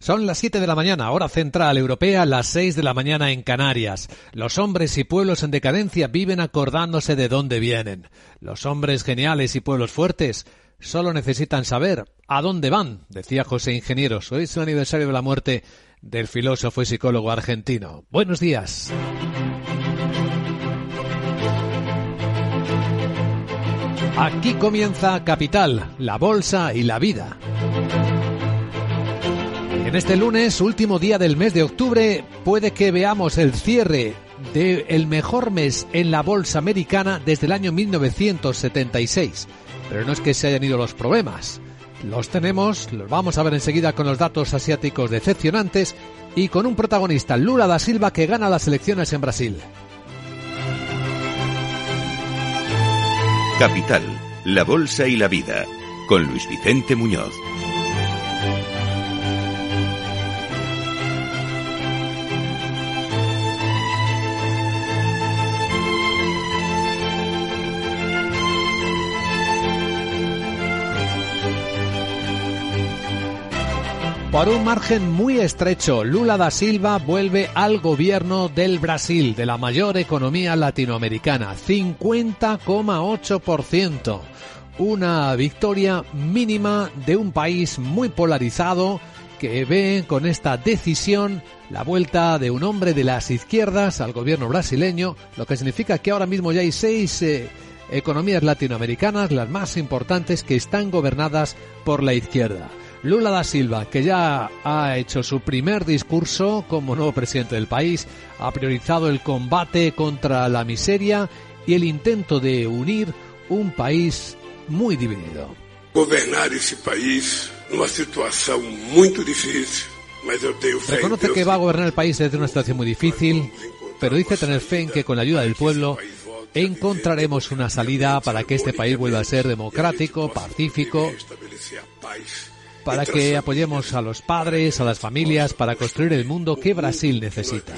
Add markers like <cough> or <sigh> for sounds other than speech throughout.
Son las 7 de la mañana, hora central europea, las 6 de la mañana en Canarias. Los hombres y pueblos en decadencia viven acordándose de dónde vienen. Los hombres geniales y pueblos fuertes solo necesitan saber a dónde van, decía José Ingenieros. Hoy es el aniversario de la muerte del filósofo y psicólogo argentino. Buenos días. Aquí comienza Capital, la Bolsa y la Vida. En este lunes, último día del mes de octubre, puede que veamos el cierre del mejor mes en la bolsa americana desde el año 1976. Pero no es que se hayan ido los problemas. Los tenemos, los vamos a ver enseguida con los datos asiáticos decepcionantes y con un protagonista, Lula da Silva, que gana las elecciones en Brasil. Capital, la Bolsa y la Vida, con Luis Vicente Muñoz. Por un margen muy estrecho, Lula da Silva vuelve al gobierno del Brasil, de la mayor economía latinoamericana, 50,8%. Una victoria mínima de un país muy polarizado que ve con esta decisión la vuelta de un hombre de las izquierdas al gobierno brasileño, lo que significa que ahora mismo ya hay seis eh, economías latinoamericanas, las más importantes, que están gobernadas por la izquierda. Lula da Silva, que ya ha hecho su primer discurso como nuevo presidente del país, ha priorizado el combate contra la miseria y el intento de unir un país muy dividido. Gobernar ese país en una situación muy difícil, Reconoce que va a gobernar el país desde una situación muy difícil, pero dice tener fe en que con la ayuda del pueblo encontraremos una salida para que este país vuelva a ser democrático, pacífico para que apoyemos a los padres, a las familias, para construir el mundo que Brasil necesita.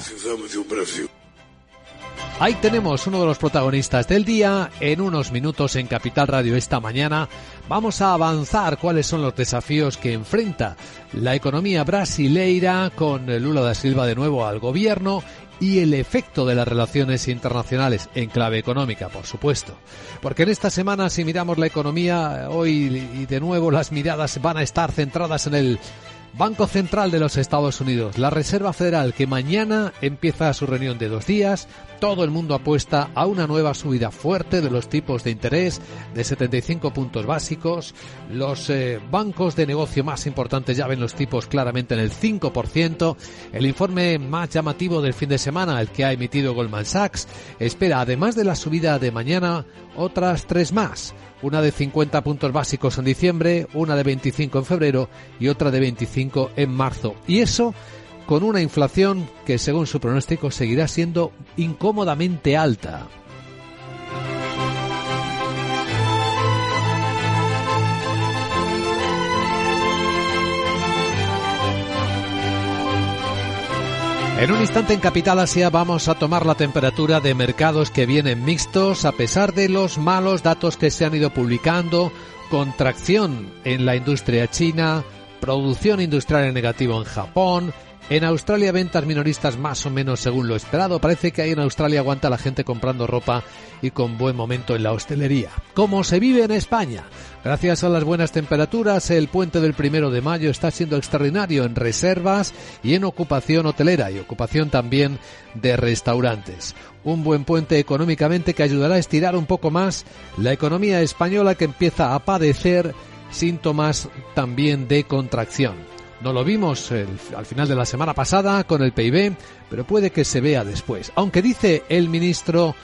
Ahí tenemos uno de los protagonistas del día. En unos minutos en Capital Radio esta mañana vamos a avanzar cuáles son los desafíos que enfrenta la economía brasileira con Lula da Silva de nuevo al gobierno y el efecto de las relaciones internacionales en clave económica, por supuesto. Porque en esta semana, si miramos la economía, hoy y de nuevo las miradas van a estar centradas en el Banco Central de los Estados Unidos, la Reserva Federal, que mañana empieza su reunión de dos días, todo el mundo apuesta a una nueva subida fuerte de los tipos de interés de 75 puntos básicos. Los eh, bancos de negocio más importantes ya ven los tipos claramente en el 5%. El informe más llamativo del fin de semana, el que ha emitido Goldman Sachs, espera, además de la subida de mañana, otras tres más una de 50 puntos básicos en diciembre, una de 25 en febrero y otra de 25 en marzo. Y eso con una inflación que según su pronóstico seguirá siendo incómodamente alta. En un instante en Capital Asia vamos a tomar la temperatura de mercados que vienen mixtos a pesar de los malos datos que se han ido publicando, contracción en la industria china, producción industrial en negativo en Japón, en Australia ventas minoristas más o menos según lo esperado. Parece que ahí en Australia aguanta la gente comprando ropa y con buen momento en la hostelería. ¿Cómo se vive en España? Gracias a las buenas temperaturas, el puente del primero de mayo está siendo extraordinario en reservas y en ocupación hotelera y ocupación también de restaurantes. Un buen puente económicamente que ayudará a estirar un poco más la economía española que empieza a padecer síntomas también de contracción. No lo vimos al final de la semana pasada con el PIB, pero puede que se vea después. Aunque dice el ministro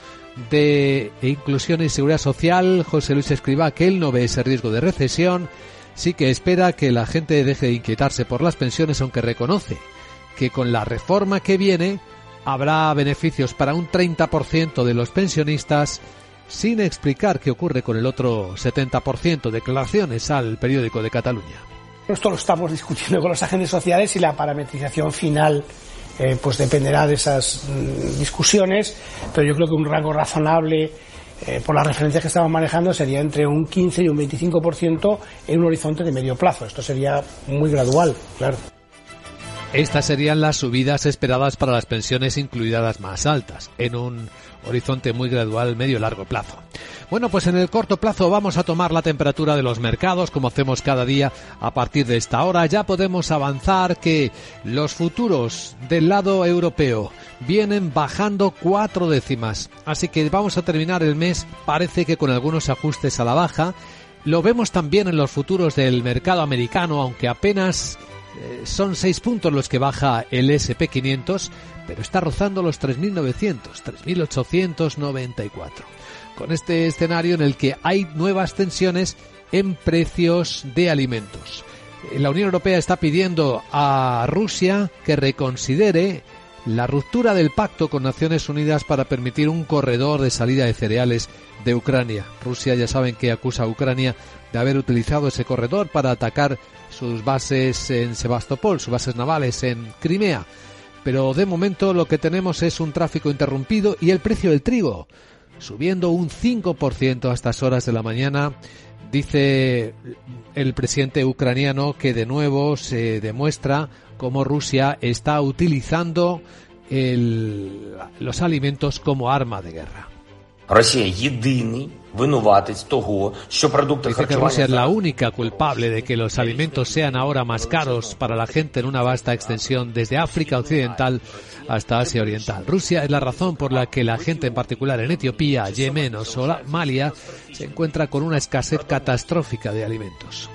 de Inclusión y Seguridad Social, José Luis Escriba, que él no ve ese riesgo de recesión, sí que espera que la gente deje de inquietarse por las pensiones, aunque reconoce que con la reforma que viene habrá beneficios para un 30% de los pensionistas sin explicar qué ocurre con el otro 70%. Declaraciones al periódico de Cataluña. Esto lo estamos discutiendo con los agentes sociales y la parametrización final eh, pues dependerá de esas mm, discusiones, pero yo creo que un rango razonable eh, por las referencias que estamos manejando sería entre un 15 y un 25% en un horizonte de medio plazo. Esto sería muy gradual, claro. Estas serían las subidas esperadas para las pensiones incluidas las más altas, en un horizonte muy gradual medio-largo plazo. Bueno, pues en el corto plazo vamos a tomar la temperatura de los mercados, como hacemos cada día a partir de esta hora. Ya podemos avanzar que los futuros del lado europeo vienen bajando cuatro décimas. Así que vamos a terminar el mes, parece que con algunos ajustes a la baja. Lo vemos también en los futuros del mercado americano, aunque apenas eh, son seis puntos los que baja el SP500, pero está rozando los 3.900, 3.894 con este escenario en el que hay nuevas tensiones en precios de alimentos. La Unión Europea está pidiendo a Rusia que reconsidere la ruptura del pacto con Naciones Unidas para permitir un corredor de salida de cereales de Ucrania. Rusia ya saben que acusa a Ucrania de haber utilizado ese corredor para atacar sus bases en Sebastopol, sus bases navales en Crimea. Pero de momento lo que tenemos es un tráfico interrumpido y el precio del trigo subiendo un 5% a estas horas de la mañana. Dice el presidente ucraniano que de nuevo se demuestra cómo Rusia está utilizando los alimentos como arma de guerra. Dice que Rusia es la única culpable de que los alimentos sean ahora más caros para la gente en una vasta extensión desde África Occidental hasta Asia Oriental. Rusia es la razón por la que la gente en particular en Etiopía, Yemen o Somalia se encuentra con una escasez catastrófica de alimentos.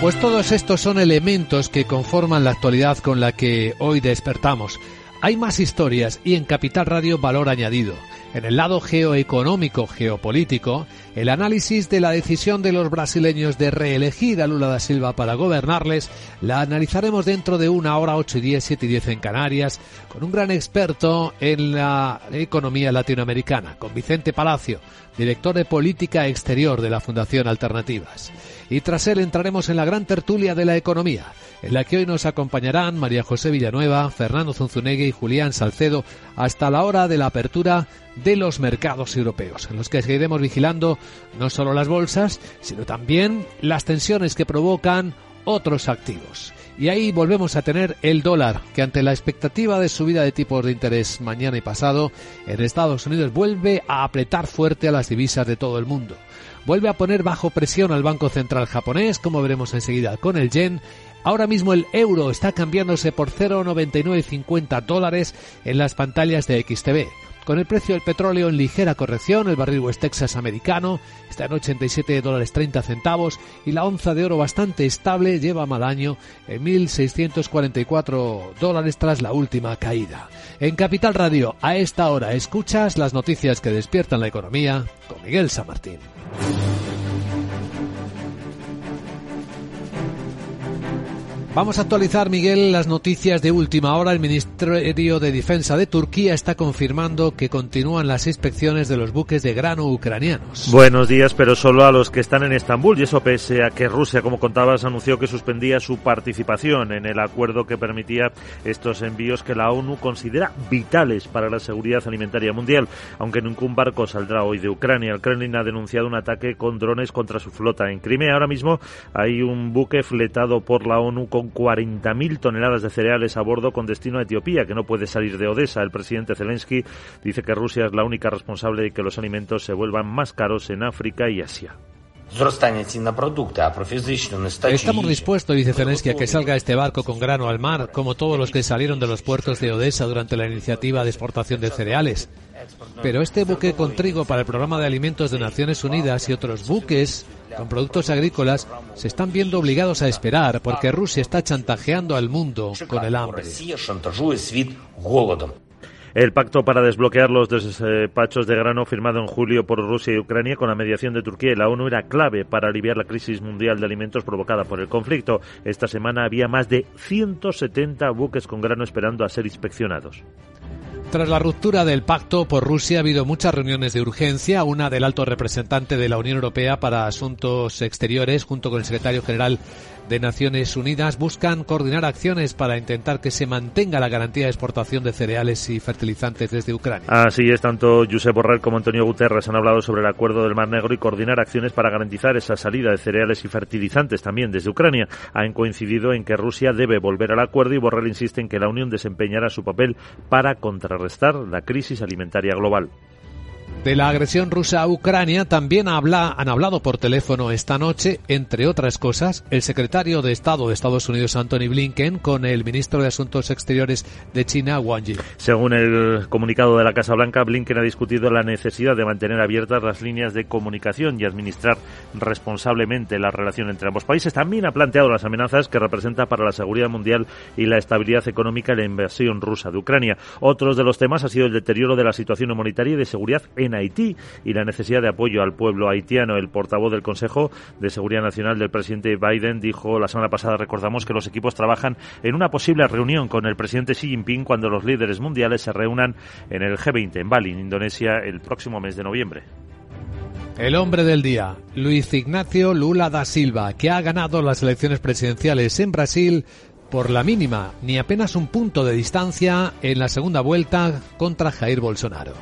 Pues todos estos son elementos que conforman la actualidad con la que hoy despertamos. Hay más historias y en Capital Radio valor añadido. En el lado geoeconómico, geopolítico, el análisis de la decisión de los brasileños de reelegir a Lula da Silva para gobernarles la analizaremos dentro de una hora, 8 y 10, 7 y 10 en Canarias, con un gran experto en la economía latinoamericana, con Vicente Palacio, director de política exterior de la Fundación Alternativas. Y tras él entraremos en la gran tertulia de la economía en la que hoy nos acompañarán María José Villanueva, Fernando Zunzunegui y Julián Salcedo hasta la hora de la apertura de los mercados europeos, en los que seguiremos vigilando no solo las bolsas, sino también las tensiones que provocan otros activos. Y ahí volvemos a tener el dólar, que ante la expectativa de subida de tipos de interés mañana y pasado, en Estados Unidos vuelve a apretar fuerte a las divisas de todo el mundo. Vuelve a poner bajo presión al Banco Central japonés, como veremos enseguida con el yen, Ahora mismo el euro está cambiándose por 0,9950 dólares en las pantallas de XTV. Con el precio del petróleo en ligera corrección, el barril West Texas americano está en 87 dólares 30 centavos y la onza de oro bastante estable lleva mal año en 1.644 dólares tras la última caída. En Capital Radio, a esta hora, escuchas las noticias que despiertan la economía con Miguel San Martín. Vamos a actualizar, Miguel, las noticias de última hora. El Ministerio de Defensa de Turquía está confirmando que continúan las inspecciones de los buques de grano ucranianos. Buenos días, pero solo a los que están en Estambul, y eso pese a que Rusia, como contabas, anunció que suspendía su participación en el acuerdo que permitía estos envíos que la ONU considera vitales para la seguridad alimentaria mundial. Aunque ningún barco saldrá hoy de Ucrania, el Kremlin ha denunciado un ataque con drones contra su flota en Crimea. Ahora mismo hay un buque fletado por la ONU con 40.000 toneladas de cereales a bordo con destino a Etiopía, que no puede salir de Odessa. El presidente Zelensky dice que Rusia es la única responsable de que los alimentos se vuelvan más caros en África y Asia. Estamos dispuestos, dice Zelensky, a que salga este barco con grano al mar, como todos los que salieron de los puertos de Odessa durante la iniciativa de exportación de cereales. Pero este buque con trigo para el programa de alimentos de Naciones Unidas y otros buques con productos agrícolas se están viendo obligados a esperar porque Rusia está chantajeando al mundo con el hambre. El pacto para desbloquear los despachos de grano firmado en julio por Rusia y Ucrania con la mediación de Turquía y la ONU era clave para aliviar la crisis mundial de alimentos provocada por el conflicto. Esta semana había más de 170 buques con grano esperando a ser inspeccionados. Tras la ruptura del pacto por Rusia ha habido muchas reuniones de urgencia, una del alto representante de la Unión Europea para Asuntos Exteriores junto con el secretario general de Naciones Unidas buscan coordinar acciones para intentar que se mantenga la garantía de exportación de cereales y fertilizantes desde Ucrania. Así es, tanto Josep Borrell como Antonio Guterres han hablado sobre el acuerdo del Mar Negro y coordinar acciones para garantizar esa salida de cereales y fertilizantes también desde Ucrania. Han coincidido en que Rusia debe volver al acuerdo y Borrell insiste en que la Unión desempeñará su papel para contrarrestar la crisis alimentaria global de la agresión rusa a Ucrania también han hablado por teléfono esta noche, entre otras cosas, el secretario de Estado de Estados Unidos, Anthony Blinken, con el ministro de Asuntos Exteriores de China, Wang Yi. Según el comunicado de la Casa Blanca, Blinken ha discutido la necesidad de mantener abiertas las líneas de comunicación y administrar responsablemente la relación entre ambos países. También ha planteado las amenazas que representa para la seguridad mundial y la estabilidad económica la invasión rusa de Ucrania. Otros de los temas ha sido el deterioro de la situación humanitaria y de seguridad en Haití y la necesidad de apoyo al pueblo haitiano. El portavoz del Consejo de Seguridad Nacional del presidente Biden dijo la semana pasada, recordamos, que los equipos trabajan en una posible reunión con el presidente Xi Jinping cuando los líderes mundiales se reúnan en el G20 en Bali, Indonesia, el próximo mes de noviembre. El hombre del día, Luis Ignacio Lula da Silva, que ha ganado las elecciones presidenciales en Brasil por la mínima, ni apenas un punto de distancia en la segunda vuelta contra Jair Bolsonaro.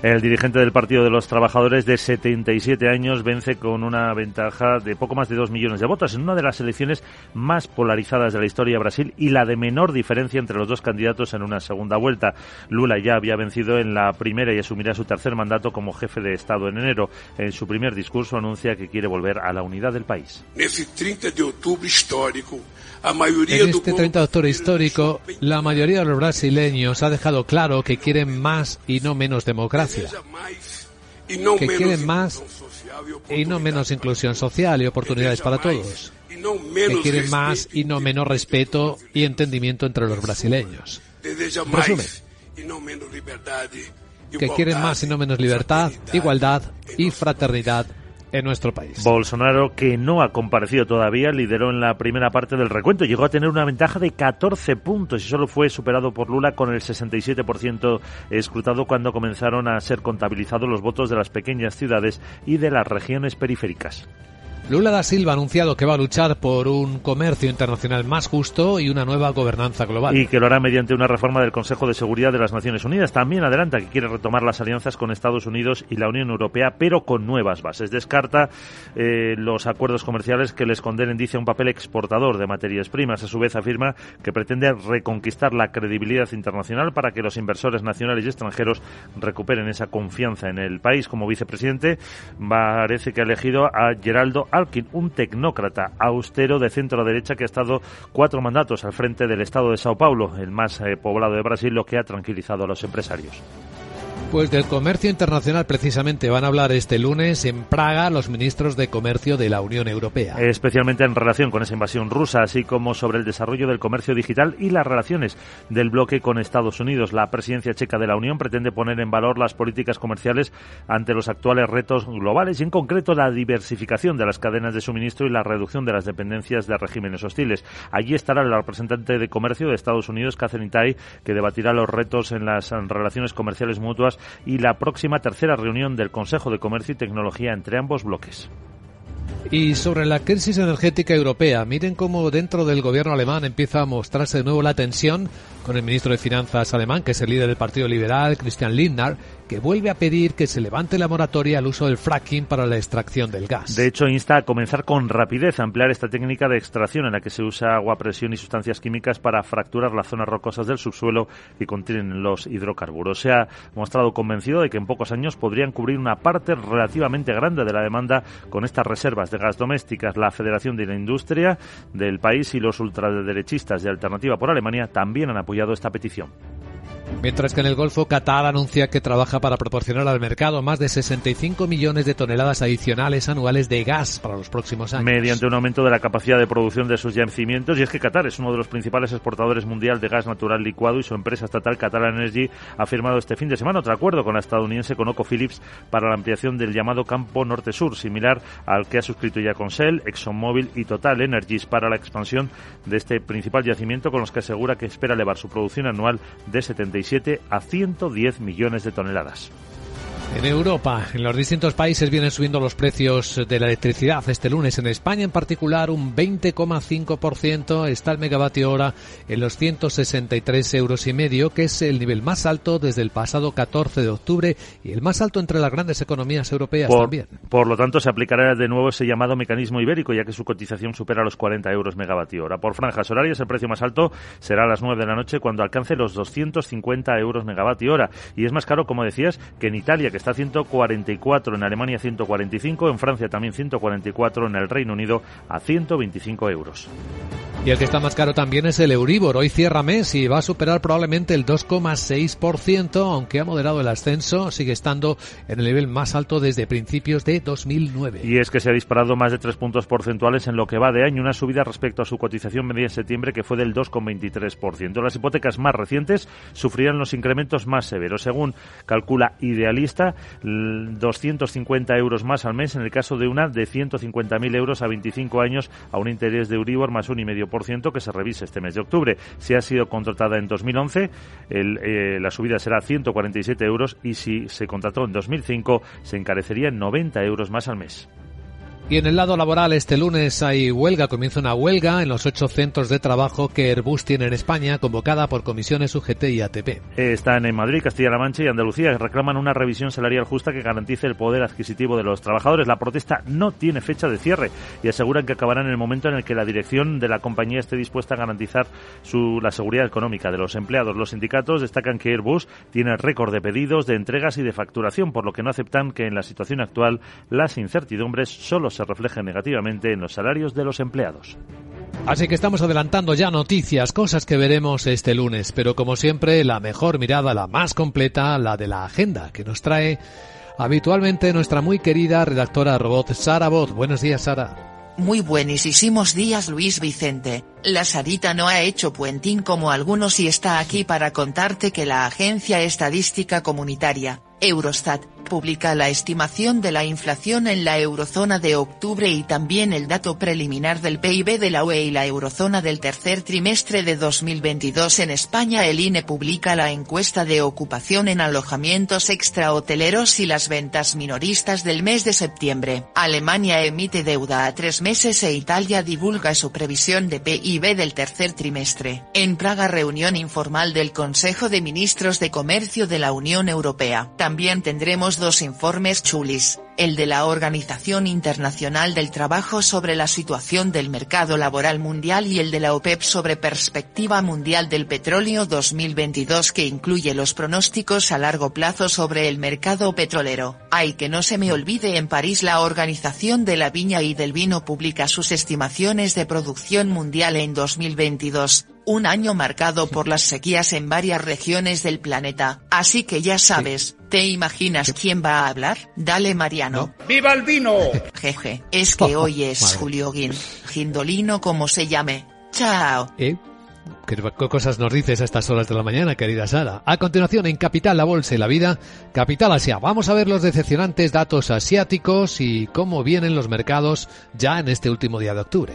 El dirigente del Partido de los Trabajadores de 77 años vence con una ventaja de poco más de 2 millones de votos en una de las elecciones más polarizadas de la historia de Brasil y la de menor diferencia entre los dos candidatos en una segunda vuelta. Lula ya había vencido en la primera y asumirá su tercer mandato como jefe de Estado en enero. En su primer discurso anuncia que quiere volver a la unidad del país. 30 de octubre histórico, en este 30 de octubre histórico, la mayoría de los brasileños ha dejado claro que quieren más y no menos democracia, que quieren más y no menos inclusión social y oportunidades para todos, que quieren más y no menos respeto y entendimiento entre los brasileños. Resumen, que quieren más y no menos libertad, igualdad y fraternidad en nuestro país. Bolsonaro, que no ha comparecido todavía, lideró en la primera parte del recuento. Llegó a tener una ventaja de 14 puntos y solo fue superado por Lula con el 67% escrutado cuando comenzaron a ser contabilizados los votos de las pequeñas ciudades y de las regiones periféricas. Lula da Silva ha anunciado que va a luchar por un comercio internacional más justo y una nueva gobernanza global. Y que lo hará mediante una reforma del Consejo de Seguridad de las Naciones Unidas. También adelanta que quiere retomar las alianzas con Estados Unidos y la Unión Europea, pero con nuevas bases. Descarta eh, los acuerdos comerciales que les condenen, dice, un papel exportador de materias primas. A su vez, afirma que pretende reconquistar la credibilidad internacional para que los inversores nacionales y extranjeros recuperen esa confianza en el país. Como vicepresidente, parece que ha elegido a Geraldo un tecnócrata austero de centro derecha que ha estado cuatro mandatos al frente del estado de Sao Paulo, el más eh, poblado de Brasil, lo que ha tranquilizado a los empresarios. Pues del comercio internacional precisamente van a hablar este lunes en Praga los ministros de comercio de la Unión Europea. Especialmente en relación con esa invasión rusa, así como sobre el desarrollo del comercio digital y las relaciones del bloque con Estados Unidos. La presidencia checa de la Unión pretende poner en valor las políticas comerciales ante los actuales retos globales y en concreto la diversificación de las cadenas de suministro y la reducción de las dependencias de regímenes hostiles. Allí estará el representante de comercio de Estados Unidos, Catherine Tai, que debatirá los retos en las relaciones comerciales mutuas y la próxima tercera reunión del Consejo de Comercio y Tecnología entre ambos bloques. Y sobre la crisis energética europea, miren cómo dentro del gobierno alemán empieza a mostrarse de nuevo la tensión con el ministro de Finanzas alemán, que es el líder del Partido Liberal, Christian Lindner, que vuelve a pedir que se levante la moratoria al uso del fracking para la extracción del gas. De hecho, insta a comenzar con rapidez a emplear esta técnica de extracción en la que se usa agua, presión y sustancias químicas para fracturar las zonas rocosas del subsuelo que contienen los hidrocarburos. Se ha mostrado convencido de que en pocos años podrían cubrir una parte relativamente grande de la demanda con estas reservas de gas domésticas. La Federación de la Industria del país y los ultraderechistas de Alternativa por Alemania también han apoyado esta petición. Mientras que en el Golfo, Qatar anuncia que trabaja para proporcionar al mercado más de 65 millones de toneladas adicionales anuales de gas para los próximos años. Mediante un aumento de la capacidad de producción de sus yacimientos. Y es que Qatar es uno de los principales exportadores mundial de gas natural licuado y su empresa estatal Qatar Energy ha firmado este fin de semana otro acuerdo con la estadounidense ConocoPhillips para la ampliación del llamado campo norte-sur, similar al que ha suscrito ya con Shell, ExxonMobil y Total Energies para la expansión de este principal yacimiento con los que asegura que espera elevar su producción anual de 70 a 110 millones de toneladas. En Europa, en los distintos países vienen subiendo los precios de la electricidad. Este lunes en España en particular un 20,5% está el megavatio hora en los 163 euros y medio, que es el nivel más alto desde el pasado 14 de octubre y el más alto entre las grandes economías europeas también. Por lo tanto, se aplicará de nuevo ese llamado mecanismo ibérico, ya que su cotización supera los 40 euros megavatio hora. Por franjas horarias, el precio más alto será a las 9 de la noche cuando alcance los 250 euros megavatio hora. Y es más caro, como decías, que en Italia, que está 144, en Alemania 145, en Francia también 144, en el Reino Unido a 125 euros. Y el que está más caro también es el Euribor. Hoy cierra mes y va a superar probablemente el 2,6%, aunque ha moderado el ascenso, sigue estando en el nivel más alto desde principios de 2009. Y es que se ha disparado más de tres puntos porcentuales en lo que va de año, una subida respecto a su cotización media en septiembre que fue del 2,23%. Las hipotecas más recientes sufrirán los incrementos más severos. Según calcula Idealista, 250 euros más al mes en el caso de una de 150.000 euros a 25 años a un interés de Euribor más un y medio por ciento que se revise este mes de octubre. Si ha sido contratada en 2011, el, eh, la subida será 147 euros y si se contrató en 2005 se encarecería en 90 euros más al mes. Y en el lado laboral, este lunes hay huelga, comienza una huelga en los ocho centros de trabajo que Airbus tiene en España, convocada por comisiones UGT y ATP. Están en Madrid, Castilla-La Mancha y Andalucía, reclaman una revisión salarial justa que garantice el poder adquisitivo de los trabajadores. La protesta no tiene fecha de cierre y aseguran que acabará en el momento en el que la dirección de la compañía esté dispuesta a garantizar su, la seguridad económica de los empleados. Los sindicatos destacan que Airbus tiene récord de pedidos, de entregas y de facturación, por lo que no aceptan que en la situación actual las incertidumbres solo se refleje negativamente en los salarios de los empleados. Así que estamos adelantando ya noticias, cosas que veremos este lunes, pero como siempre la mejor mirada, la más completa, la de la agenda que nos trae habitualmente nuestra muy querida redactora robot Sara Bot. Buenos días, Sara. Muy buenísimos días Luis Vicente. La Sarita no ha hecho puentín como algunos y está aquí para contarte que la Agencia Estadística Comunitaria, Eurostat, publica la estimación de la inflación en la eurozona de octubre y también el dato preliminar del PIB de la UE y la eurozona del tercer trimestre de 2022 en España. El INE publica la encuesta de ocupación en alojamientos extrahoteleros y las ventas minoristas del mes de septiembre. Alemania emite deuda a tres meses e Italia divulga su previsión de PIB del tercer trimestre. En Praga reunión informal del Consejo de Ministros de Comercio de la Unión Europea. También tendremos dos informes chulis, el de la Organización Internacional del Trabajo sobre la situación del mercado laboral mundial y el de la OPEP sobre perspectiva mundial del petróleo 2022 que incluye los pronósticos a largo plazo sobre el mercado petrolero. Hay que no se me olvide en París la Organización de la Viña y del Vino publica sus estimaciones de producción mundial en 2022 un año marcado por las sequías en varias regiones del planeta. Así que ya sabes, ¿te imaginas quién va a hablar? Dale Mariano. ¡Viva el vino! Jeje, es que <laughs> hoy es Julio Guin, Gindolino como se llame. Chao. ¿Eh? ¿Qué cosas nos dices a estas horas de la mañana, querida Sara? A continuación, en Capital, la Bolsa y la Vida, Capital Asia. Vamos a ver los decepcionantes datos asiáticos y cómo vienen los mercados ya en este último día de octubre.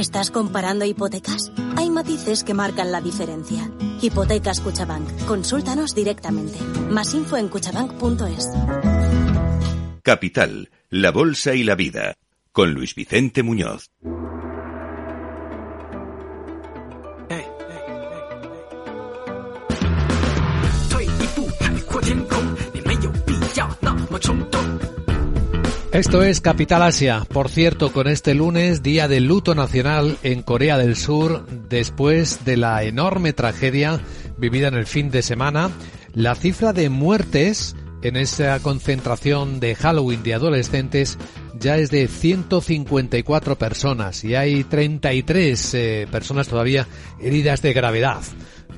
¿Estás comparando hipotecas? Hay matices que marcan la diferencia. Hipotecas Cuchabank. Consúltanos directamente. Más info en cuchabank.es. Capital, la Bolsa y la Vida. con Luis Vicente Muñoz. Esto es Capital Asia. Por cierto, con este lunes, día de luto nacional en Corea del Sur, después de la enorme tragedia vivida en el fin de semana, la cifra de muertes en esa concentración de Halloween de adolescentes ya es de 154 personas y hay 33 eh, personas todavía heridas de gravedad.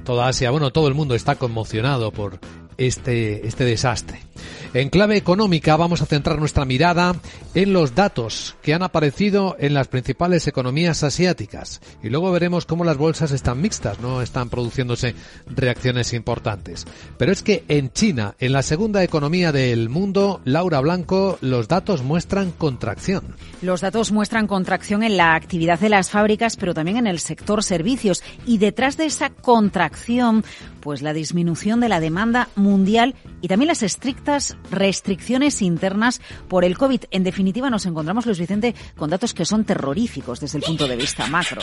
Toda Asia, bueno, todo el mundo está conmocionado por este, este desastre. En clave económica vamos a centrar nuestra mirada en los datos que han aparecido en las principales economías asiáticas y luego veremos cómo las bolsas están mixtas, no están produciéndose reacciones importantes. Pero es que en China, en la segunda economía del mundo, Laura Blanco, los datos muestran contracción. Los datos muestran contracción en la actividad de las fábricas, pero también en el sector servicios y detrás de esa contracción, pues la disminución de la demanda mundial y también las estrictas restricciones internas por el COVID. En definitiva, nos encontramos, Luis Vicente, con datos que son terroríficos desde el punto de vista macro.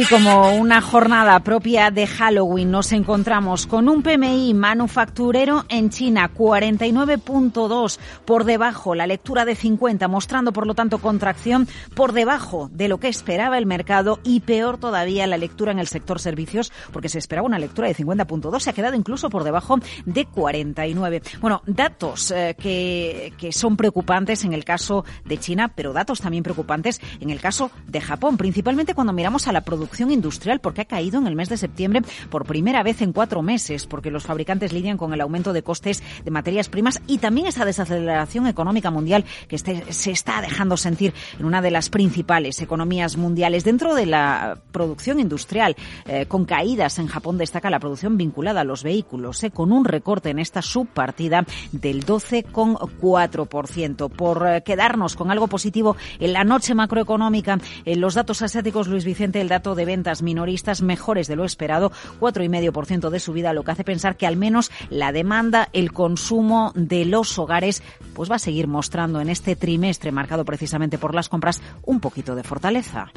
Sí, como una jornada propia de Halloween, nos encontramos con un PMI manufacturero en China 49.2 por debajo, la lectura de 50, mostrando por lo tanto contracción por debajo de lo que esperaba el mercado y peor todavía la lectura en el sector servicios, porque se esperaba una lectura de 50.2, se ha quedado incluso por debajo de 49. Bueno, datos eh, que, que son preocupantes en el caso de China, pero datos también preocupantes en el caso de Japón, principalmente cuando miramos a la producción industrial porque ha caído en el mes de septiembre por primera vez en cuatro meses, porque los fabricantes lidian con el aumento de costes de materias primas y también esa desaceleración económica mundial que este, se está dejando sentir en una de las principales economías mundiales. Dentro de la producción industrial, eh, con caídas en Japón, destaca la producción vinculada a los vehículos, eh, con un recorte en esta subpartida del 12,4%. Por eh, quedarnos con algo positivo en la noche macroeconómica, en los datos asiáticos, Luis Vicente, el dato de ventas minoristas mejores de lo esperado, 4,5% de subida, lo que hace pensar que al menos la demanda, el consumo de los hogares, pues va a seguir mostrando en este trimestre marcado precisamente por las compras un poquito de fortaleza.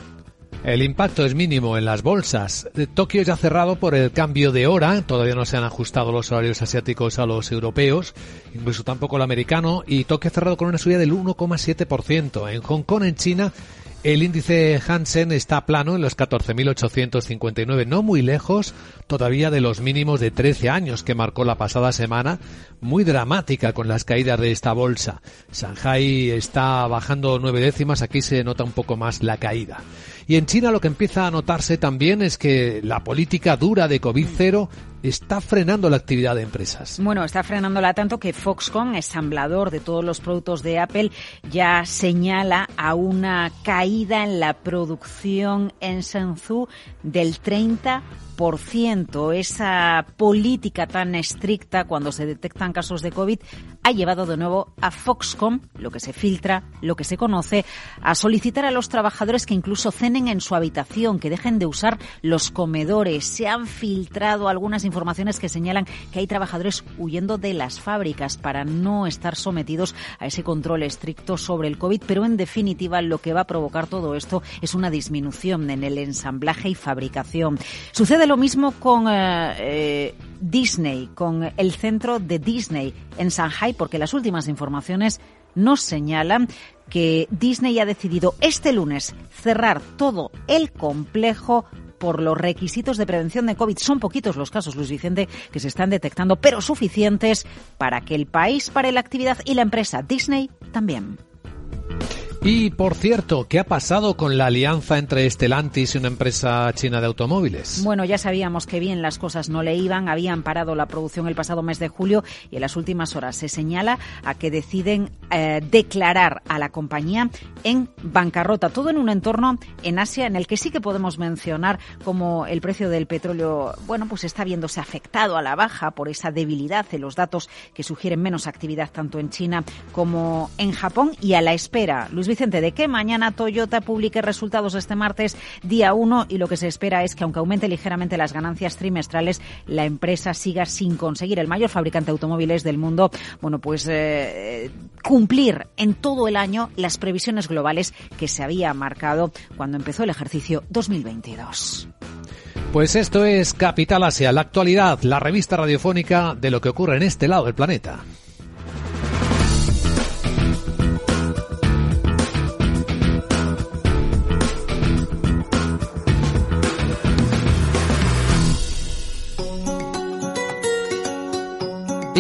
El impacto es mínimo en las bolsas. Tokio ya cerrado por el cambio de hora. Todavía no se han ajustado los horarios asiáticos a los europeos, incluso tampoco el americano. Y Tokio cerrado con una subida del 1,7%. En Hong Kong, en China, el índice Hansen está plano en los 14.859, no muy lejos todavía de los mínimos de 13 años que marcó la pasada semana, muy dramática con las caídas de esta bolsa. Shanghai está bajando nueve décimas, aquí se nota un poco más la caída. Y en China lo que empieza a notarse también es que la política dura de COVID-0 está frenando la actividad de empresas. Bueno, está frenándola tanto que Foxconn, ensamblador de todos los productos de Apple, ya señala a una caída en la producción en Shenzhou del 30 esa política tan estricta cuando se detectan casos de COVID ha llevado de nuevo a Foxconn, lo que se filtra, lo que se conoce, a solicitar a los trabajadores que incluso cenen en su habitación, que dejen de usar los comedores. Se han filtrado algunas informaciones que señalan que hay trabajadores huyendo de las fábricas para no estar sometidos a ese control estricto sobre el COVID, pero en definitiva lo que va a provocar todo esto es una disminución en el ensamblaje y fabricación. Sucede lo mismo con eh, eh, Disney, con el centro de Disney en Shanghai, porque las últimas informaciones nos señalan que Disney ha decidido este lunes cerrar todo el complejo por los requisitos de prevención de COVID. Son poquitos los casos, Luis Vicente, que se están detectando, pero suficientes para que el país pare la actividad y la empresa Disney también. Y por cierto, ¿qué ha pasado con la alianza entre Stellantis y una empresa china de automóviles? Bueno, ya sabíamos que bien las cosas no le iban, habían parado la producción el pasado mes de julio y en las últimas horas se señala a que deciden eh, declarar a la compañía en bancarrota. Todo en un entorno en Asia en el que sí que podemos mencionar como el precio del petróleo, bueno, pues está viéndose afectado a la baja por esa debilidad de los datos que sugieren menos actividad tanto en China como en Japón y a la espera, Luis Vicente, de que mañana Toyota publique resultados este martes, día 1, y lo que se espera es que, aunque aumente ligeramente las ganancias trimestrales, la empresa siga sin conseguir, el mayor fabricante de automóviles del mundo, bueno, pues eh, cumplir en todo el año las previsiones globales que se había marcado cuando empezó el ejercicio 2022. Pues esto es Capital Asia, la actualidad, la revista radiofónica de lo que ocurre en este lado del planeta.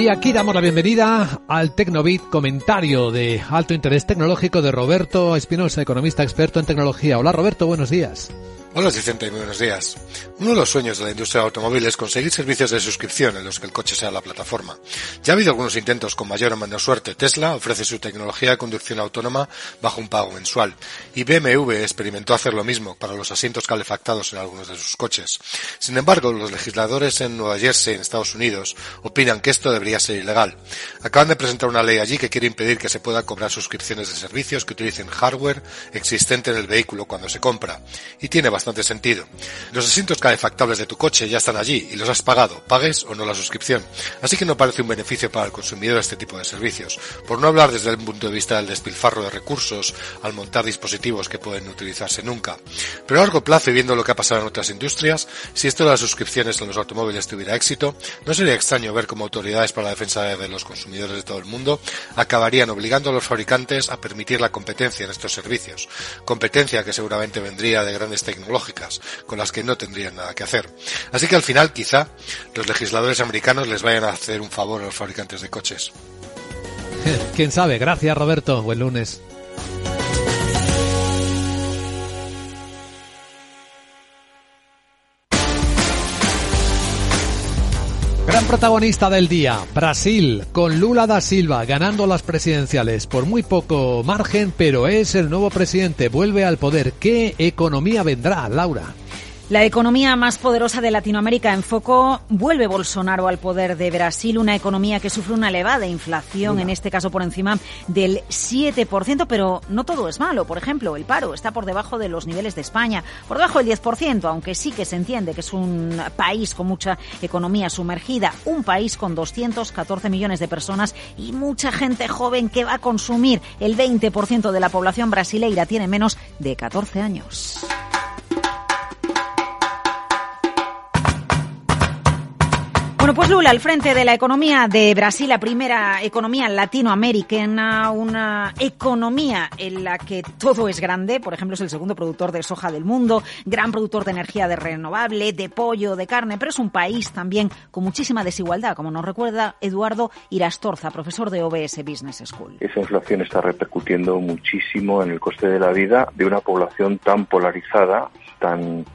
Y aquí damos la bienvenida al Tecnobit, comentario de alto interés tecnológico de Roberto Espinosa, economista experto en tecnología. Hola Roberto, buenos días. Hola Vicente y muy buenos días. Uno de los sueños de la industria del automóvil es conseguir servicios de suscripción en los que el coche sea la plataforma. Ya ha habido algunos intentos con mayor o menor suerte. Tesla ofrece su tecnología de conducción autónoma bajo un pago mensual. Y BMW experimentó hacer lo mismo para los asientos calefactados en algunos de sus coches. Sin embargo, los legisladores en Nueva Jersey, en Estados Unidos, opinan que esto debería ser ilegal. Acaban de presentar una ley allí que quiere impedir que se pueda cobrar suscripciones de servicios que utilicen hardware existente en el vehículo cuando se compra. Y tiene bastante sentido. Los asientos calefactables de tu coche ya están allí y los has pagado, pagues o no la suscripción. Así que no parece un beneficio para el consumidor este tipo de servicios. Por no hablar desde el punto de vista del despilfarro de recursos al montar dispositivos que pueden utilizarse nunca. Pero a largo plazo y viendo lo que ha pasado en otras industrias, si esto de las suscripciones en los automóviles tuviera éxito, no sería extraño ver cómo autoridades para la defensa de los consumidores de todo el mundo acabarían obligando a los fabricantes a permitir la competencia en estos servicios. Competencia que seguramente vendría de grandes tecnologías con las que no tendrían nada que hacer. Así que al final quizá los legisladores americanos les vayan a hacer un favor a los fabricantes de coches. <laughs> Quién sabe, gracias Roberto, buen lunes. Protagonista del día, Brasil, con Lula da Silva ganando las presidenciales por muy poco margen, pero es el nuevo presidente, vuelve al poder. ¿Qué economía vendrá, Laura? La economía más poderosa de Latinoamérica en foco vuelve Bolsonaro al poder de Brasil, una economía que sufre una elevada inflación, en este caso por encima del 7%, pero no todo es malo. Por ejemplo, el paro está por debajo de los niveles de España, por debajo del 10%, aunque sí que se entiende que es un país con mucha economía sumergida, un país con 214 millones de personas y mucha gente joven que va a consumir. El 20% de la población brasileira tiene menos de 14 años. Bueno, pues Lula, al frente de la economía de Brasil, la primera economía latinoamericana, una economía en la que todo es grande, por ejemplo, es el segundo productor de soja del mundo, gran productor de energía de renovable, de pollo, de carne, pero es un país también con muchísima desigualdad, como nos recuerda Eduardo Irastorza, profesor de OBS Business School. Esa inflación está repercutiendo muchísimo en el coste de la vida de una población tan polarizada, tan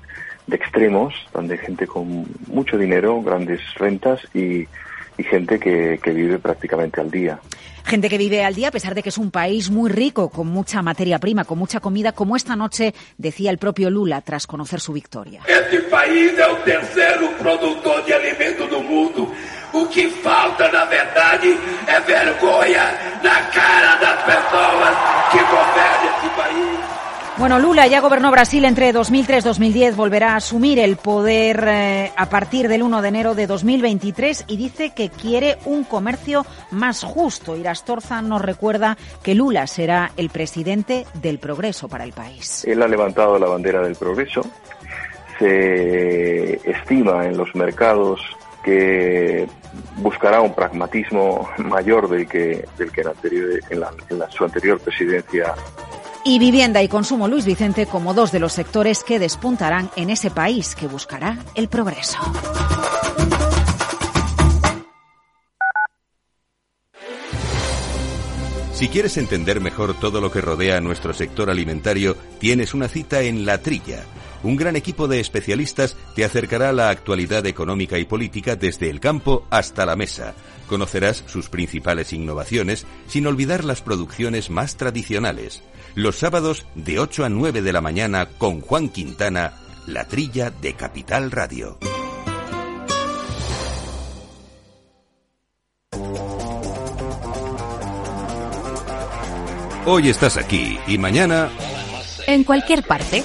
de extremos, donde hay gente con mucho dinero, grandes rentas y, gente que, que vive prácticamente al día. Gente que vive al día a pesar de que es un país muy rico, con mucha materia prima, con mucha comida, como esta noche decía el propio Lula tras conocer su victoria. Este país es el tercer productor de alimentos del mundo. O que falta, na verdade, é vergonha na cara das pessoas que gobernam. Bueno, Lula ya gobernó Brasil entre 2003 y 2010, volverá a asumir el poder eh, a partir del 1 de enero de 2023 y dice que quiere un comercio más justo. Irastorza nos recuerda que Lula será el presidente del progreso para el país. Él ha levantado la bandera del progreso. Se estima en los mercados que buscará un pragmatismo mayor del que, del que en, anterior, en, la, su anterior presidencia y vivienda y consumo Luis Vicente como dos de los sectores que despuntarán en ese país que buscará el progreso. Si quieres entender mejor todo lo que rodea a nuestro sector alimentario, tienes una cita en La Trilla. Un gran equipo de especialistas te acercará a la actualidad económica y política desde el campo hasta la mesa. Conocerás sus principales innovaciones sin olvidar las producciones más tradicionales los sábados de 8 a 9 de la mañana con Juan Quintana, la trilla de Capital Radio. Hoy estás aquí y mañana... En cualquier parte.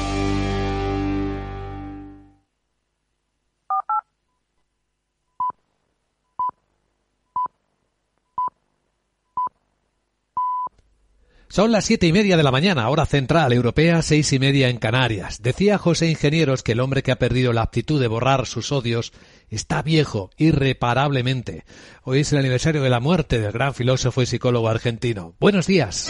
Son las siete y media de la mañana, hora central europea, seis y media en Canarias. Decía José Ingenieros que el hombre que ha perdido la aptitud de borrar sus odios está viejo, irreparablemente. Hoy es el aniversario de la muerte del gran filósofo y psicólogo argentino. Buenos días.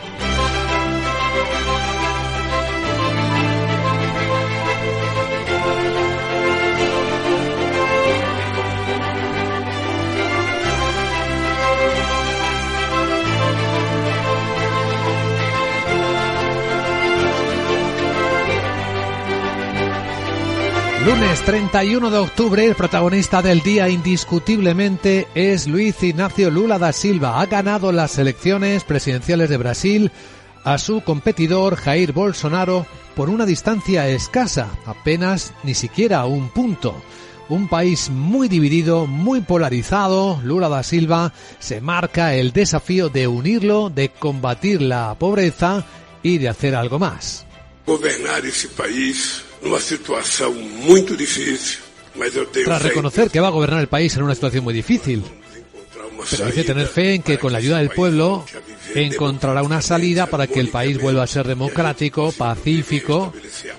Lunes 31 de octubre, el protagonista del día indiscutiblemente es Luis Ignacio Lula da Silva. Ha ganado las elecciones presidenciales de Brasil a su competidor Jair Bolsonaro por una distancia escasa, apenas ni siquiera un punto. Un país muy dividido, muy polarizado, Lula da Silva se marca el desafío de unirlo, de combatir la pobreza y de hacer algo más. Gobernar ese país difícil, Tras reconocer que va a gobernar el país en una situación muy difícil, pero hay que tener fe en que con la ayuda del pueblo encontrará una salida para que el país vuelva a ser democrático, pacífico,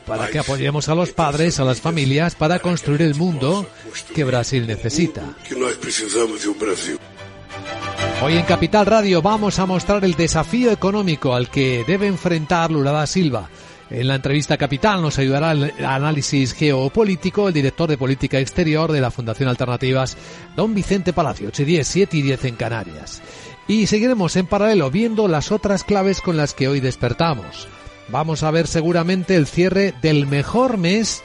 para que apoyemos a los padres, a las familias, para construir el mundo que Brasil necesita. Brasil. Hoy en Capital Radio vamos a mostrar el desafío económico al que debe enfrentar Lula da Silva. En la entrevista Capital nos ayudará el análisis geopolítico el director de política exterior de la Fundación Alternativas, don Vicente Palacio, 8 y 10, 7 y 10 en Canarias. Y seguiremos en paralelo viendo las otras claves con las que hoy despertamos. Vamos a ver seguramente el cierre del mejor mes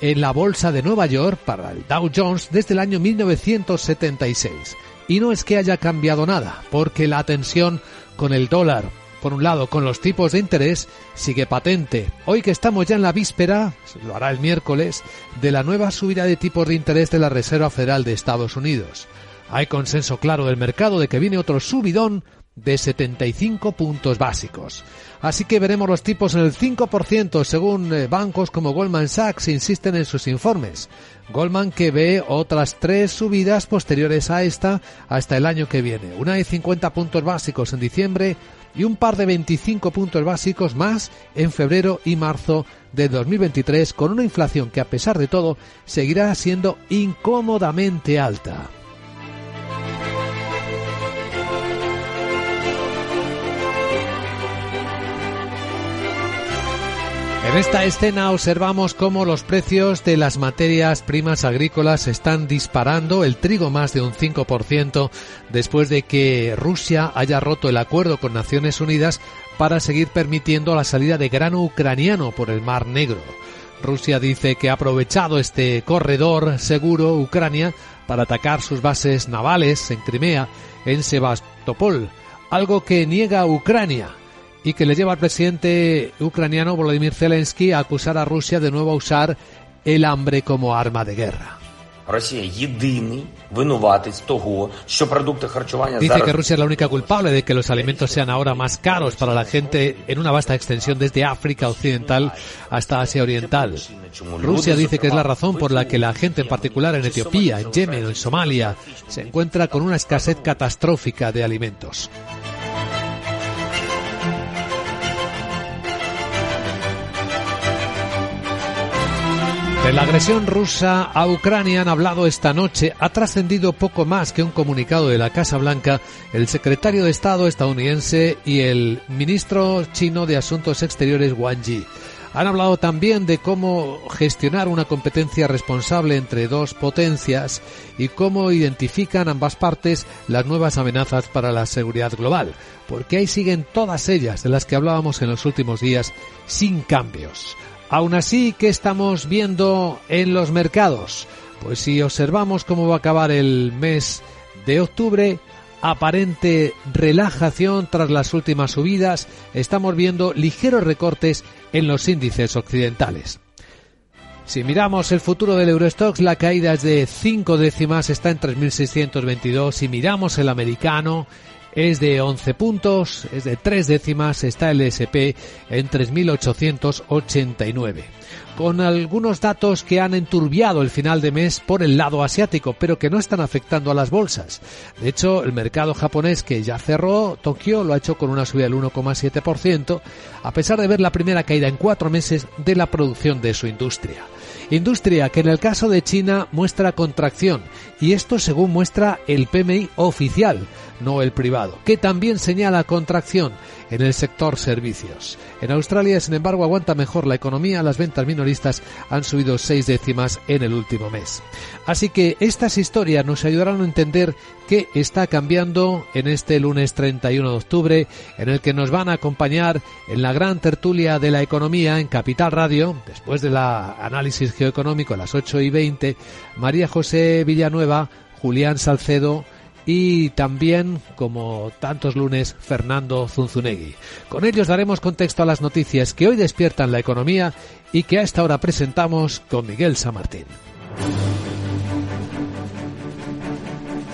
en la bolsa de Nueva York para el Dow Jones desde el año 1976. Y no es que haya cambiado nada, porque la tensión con el dólar, por un lado, con los tipos de interés, sigue patente. Hoy que estamos ya en la víspera, lo hará el miércoles, de la nueva subida de tipos de interés de la Reserva Federal de Estados Unidos. Hay consenso claro del mercado de que viene otro subidón de 75 puntos básicos. Así que veremos los tipos en el 5% según eh, bancos como Goldman Sachs insisten en sus informes. Goldman que ve otras tres subidas posteriores a esta hasta el año que viene. Una de 50 puntos básicos en diciembre y un par de 25 puntos básicos más en febrero y marzo de 2023 con una inflación que a pesar de todo seguirá siendo incómodamente alta. En esta escena observamos cómo los precios de las materias primas agrícolas están disparando, el trigo más de un 5%, después de que Rusia haya roto el acuerdo con Naciones Unidas para seguir permitiendo la salida de grano ucraniano por el Mar Negro. Rusia dice que ha aprovechado este corredor seguro Ucrania para atacar sus bases navales en Crimea, en Sebastopol, algo que niega Ucrania y que le lleva al presidente ucraniano Volodymyr Zelensky a acusar a Rusia de nuevo a usar el hambre como arma de guerra. Dice que Rusia es la única culpable de que los alimentos sean ahora más caros para la gente en una vasta extensión desde África Occidental hasta Asia Oriental. Rusia dice que es la razón por la que la gente, en particular en Etiopía, en Yemen o en Somalia, se encuentra con una escasez catastrófica de alimentos. De la agresión rusa a Ucrania han hablado esta noche. Ha trascendido poco más que un comunicado de la Casa Blanca el secretario de Estado estadounidense y el ministro chino de Asuntos Exteriores Wang Yi. Han hablado también de cómo gestionar una competencia responsable entre dos potencias y cómo identifican ambas partes las nuevas amenazas para la seguridad global, porque ahí siguen todas ellas de las que hablábamos en los últimos días sin cambios. Aún así, ¿qué estamos viendo en los mercados? Pues si observamos cómo va a acabar el mes de octubre, aparente relajación tras las últimas subidas, estamos viendo ligeros recortes en los índices occidentales. Si miramos el futuro del Eurostox, la caída es de 5 décimas, está en 3.622. Si miramos el americano, es de 11 puntos, es de 3 décimas, está el SP en 3.889 con algunos datos que han enturbiado el final de mes por el lado asiático, pero que no están afectando a las bolsas. De hecho, el mercado japonés que ya cerró, Tokio lo ha hecho con una subida del 1,7%, a pesar de ver la primera caída en cuatro meses de la producción de su industria. Industria que en el caso de China muestra contracción, y esto según muestra el PMI oficial, no el privado, que también señala contracción en el sector servicios. En Australia, sin embargo, aguanta mejor la economía, las ventas minoristas han subido seis décimas en el último mes. Así que estas historias nos ayudarán a entender qué está cambiando en este lunes 31 de octubre, en el que nos van a acompañar en la gran tertulia de la economía en Capital Radio, después del análisis geoeconómico a las 8 y 20, María José Villanueva, Julián Salcedo, y también, como tantos lunes, Fernando Zunzunegui. Con ellos daremos contexto a las noticias que hoy despiertan la economía y que a esta hora presentamos con Miguel San Martín.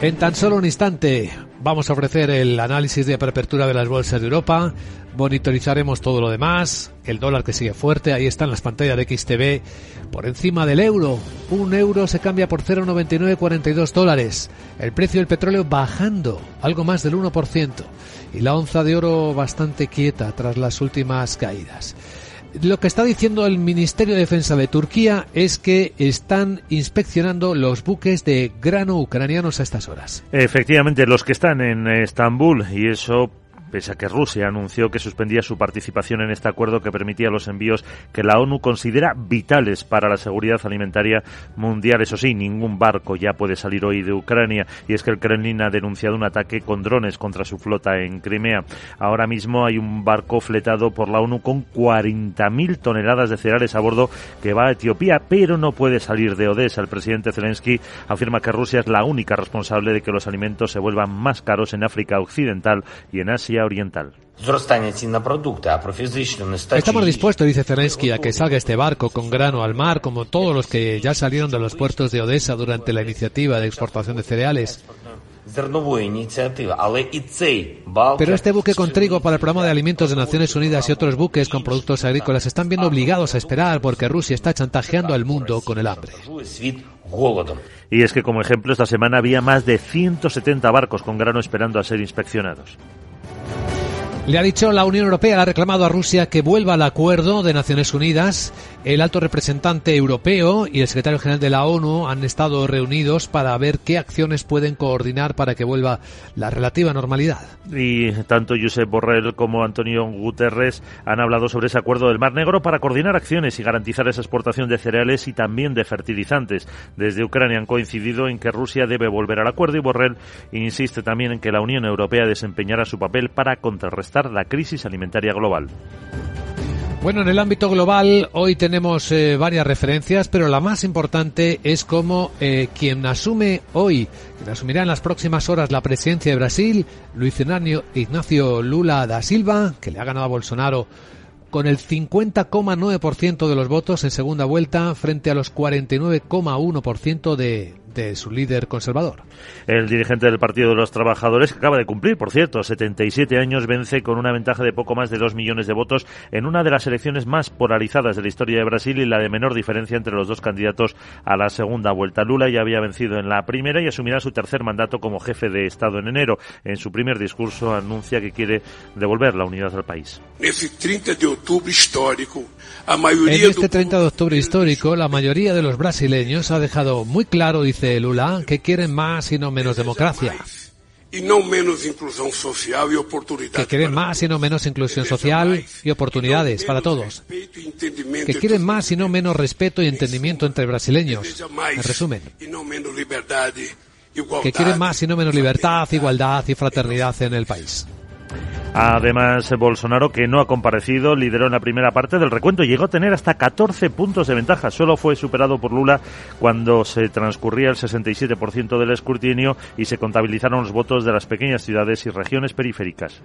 En tan solo un instante vamos a ofrecer el análisis de apertura de las bolsas de Europa, monitorizaremos todo lo demás, el dólar que sigue fuerte, ahí están las pantallas de XTV por encima del euro. Un euro se cambia por 0,9942 dólares. El precio del petróleo bajando algo más del 1% y la onza de oro bastante quieta tras las últimas caídas. Lo que está diciendo el Ministerio de Defensa de Turquía es que están inspeccionando los buques de grano ucranianos a estas horas. Efectivamente, los que están en Estambul y eso pese a que Rusia anunció que suspendía su participación en este acuerdo que permitía los envíos que la ONU considera vitales para la seguridad alimentaria mundial. Eso sí, ningún barco ya puede salir hoy de Ucrania y es que el Kremlin ha denunciado un ataque con drones contra su flota en Crimea. Ahora mismo hay un barco fletado por la ONU con 40.000 toneladas de cereales a bordo que va a Etiopía, pero no puede salir de Odessa. El presidente Zelensky afirma que Rusia es la única responsable de que los alimentos se vuelvan más caros en África Occidental y en Asia Oriental. Estamos dispuestos, dice Zelensky, a que salga este barco con grano al mar, como todos los que ya salieron de los puertos de Odessa durante la iniciativa de exportación de cereales. Pero este buque con trigo para el programa de alimentos de Naciones Unidas y otros buques con productos agrícolas están viendo obligados a esperar porque Rusia está chantajeando al mundo con el hambre. Y es que, como ejemplo, esta semana había más de 170 barcos con grano esperando a ser inspeccionados. Le ha dicho la Unión Europea, ha reclamado a Rusia que vuelva al acuerdo de Naciones Unidas. El alto representante europeo y el secretario general de la ONU han estado reunidos para ver qué acciones pueden coordinar para que vuelva la relativa normalidad. Y tanto Josep Borrell como Antonio Guterres han hablado sobre ese acuerdo del Mar Negro para coordinar acciones y garantizar esa exportación de cereales y también de fertilizantes. Desde Ucrania han coincidido en que Rusia debe volver al acuerdo y Borrell insiste también en que la Unión Europea desempeñará su papel para contrarrestar la crisis alimentaria global. Bueno, en el ámbito global hoy tenemos eh, varias referencias, pero la más importante es cómo eh, quien asume hoy, quien asumirá en las próximas horas la presidencia de Brasil, Luis Ignacio Lula da Silva, que le ha ganado a Bolsonaro con el 50,9% de los votos en segunda vuelta frente a los 49,1% de, de su líder conservador. El dirigente del Partido de los Trabajadores, que acaba de cumplir, por cierto, 77 años, vence con una ventaja de poco más de 2 millones de votos en una de las elecciones más polarizadas de la historia de Brasil y la de menor diferencia entre los dos candidatos a la segunda vuelta. Lula ya había vencido en la primera y asumirá su tercer mandato como jefe de Estado en enero. En su primer discurso anuncia que quiere devolver la unidad al país. En este 30 de octubre histórico, la mayoría de los brasileños ha dejado muy claro, dice Lula, que quieren más y no menos democracia. Y no menos inclusión social y oportunidades. Que quieren más y no menos inclusión social y oportunidades para todos. Que quieren más y no menos respeto y entendimiento entre brasileños. En resumen. Que quieren más y no menos libertad, igualdad y fraternidad en el país. Además, Bolsonaro, que no ha comparecido, lideró en la primera parte del recuento y llegó a tener hasta 14 puntos de ventaja. Solo fue superado por Lula cuando se transcurría el 67% del escrutinio y se contabilizaron los votos de las pequeñas ciudades y regiones periféricas.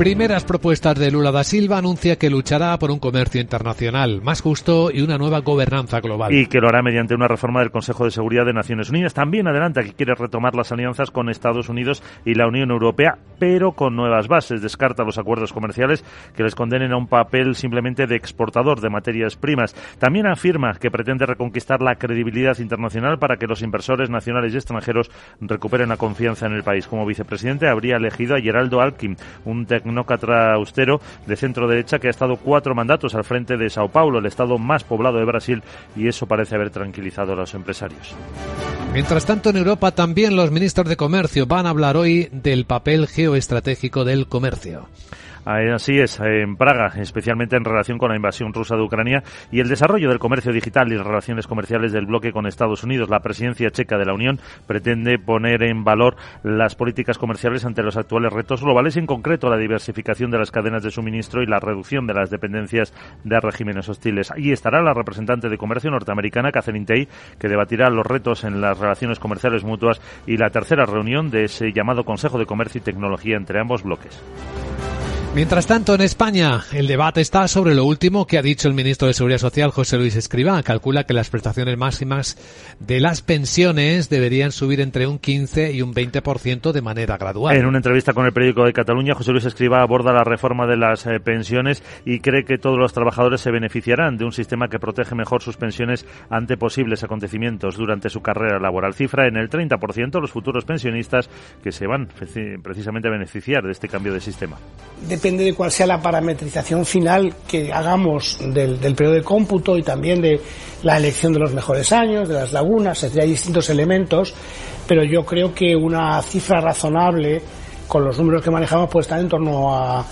Primeras propuestas de Lula da Silva anuncia que luchará por un comercio internacional más justo y una nueva gobernanza global. Y que lo hará mediante una reforma del Consejo de Seguridad de Naciones Unidas. También adelanta que quiere retomar las alianzas con Estados Unidos y la Unión Europea, pero con nuevas bases. Descarta los acuerdos comerciales que les condenen a un papel simplemente de exportador de materias primas. También afirma que pretende reconquistar la credibilidad internacional para que los inversores nacionales y extranjeros recuperen la confianza en el país. Como vicepresidente habría elegido a Geraldo Alckmin, un tecnócrata austero de centro derecha que ha estado cuatro mandatos al frente de Sao Paulo, el estado más poblado de Brasil, y eso parece haber tranquilizado a los empresarios. Mientras tanto, en Europa también los ministros de Comercio van a hablar hoy del papel geoestratégico del comercio. Así es, en Praga, especialmente en relación con la invasión rusa de Ucrania y el desarrollo del comercio digital y relaciones comerciales del bloque con Estados Unidos. La presidencia checa de la Unión pretende poner en valor las políticas comerciales ante los actuales retos globales, en concreto la diversificación de las cadenas de suministro y la reducción de las dependencias de regímenes hostiles. Allí estará la representante de comercio norteamericana, Catherine Tay, que debatirá los retos en las relaciones comerciales mutuas y la tercera reunión de ese llamado Consejo de Comercio y Tecnología entre ambos bloques. Mientras tanto, en España, el debate está sobre lo último que ha dicho el ministro de Seguridad Social, José Luis Escribá. Calcula que las prestaciones máximas de las pensiones deberían subir entre un 15 y un 20% de manera gradual. En una entrevista con el periódico de Cataluña, José Luis Escribá aborda la reforma de las eh, pensiones y cree que todos los trabajadores se beneficiarán de un sistema que protege mejor sus pensiones ante posibles acontecimientos durante su carrera laboral. Cifra en el 30% los futuros pensionistas que se van precisamente a beneficiar de este cambio de sistema depende de cuál sea la parametrización final que hagamos del, periodo de cómputo y también de la elección de los mejores años, de las lagunas, hay distintos elementos, pero yo creo que una cifra razonable con los números que manejamos puede estar en torno a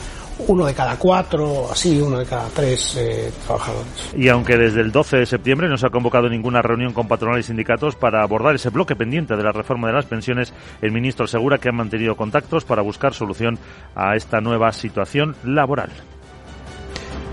uno de cada cuatro, así, uno de cada tres eh, trabajadores. Y aunque desde el 12 de septiembre no se ha convocado ninguna reunión con patronales y sindicatos para abordar ese bloque pendiente de la reforma de las pensiones, el ministro asegura que han mantenido contactos para buscar solución a esta nueva situación laboral.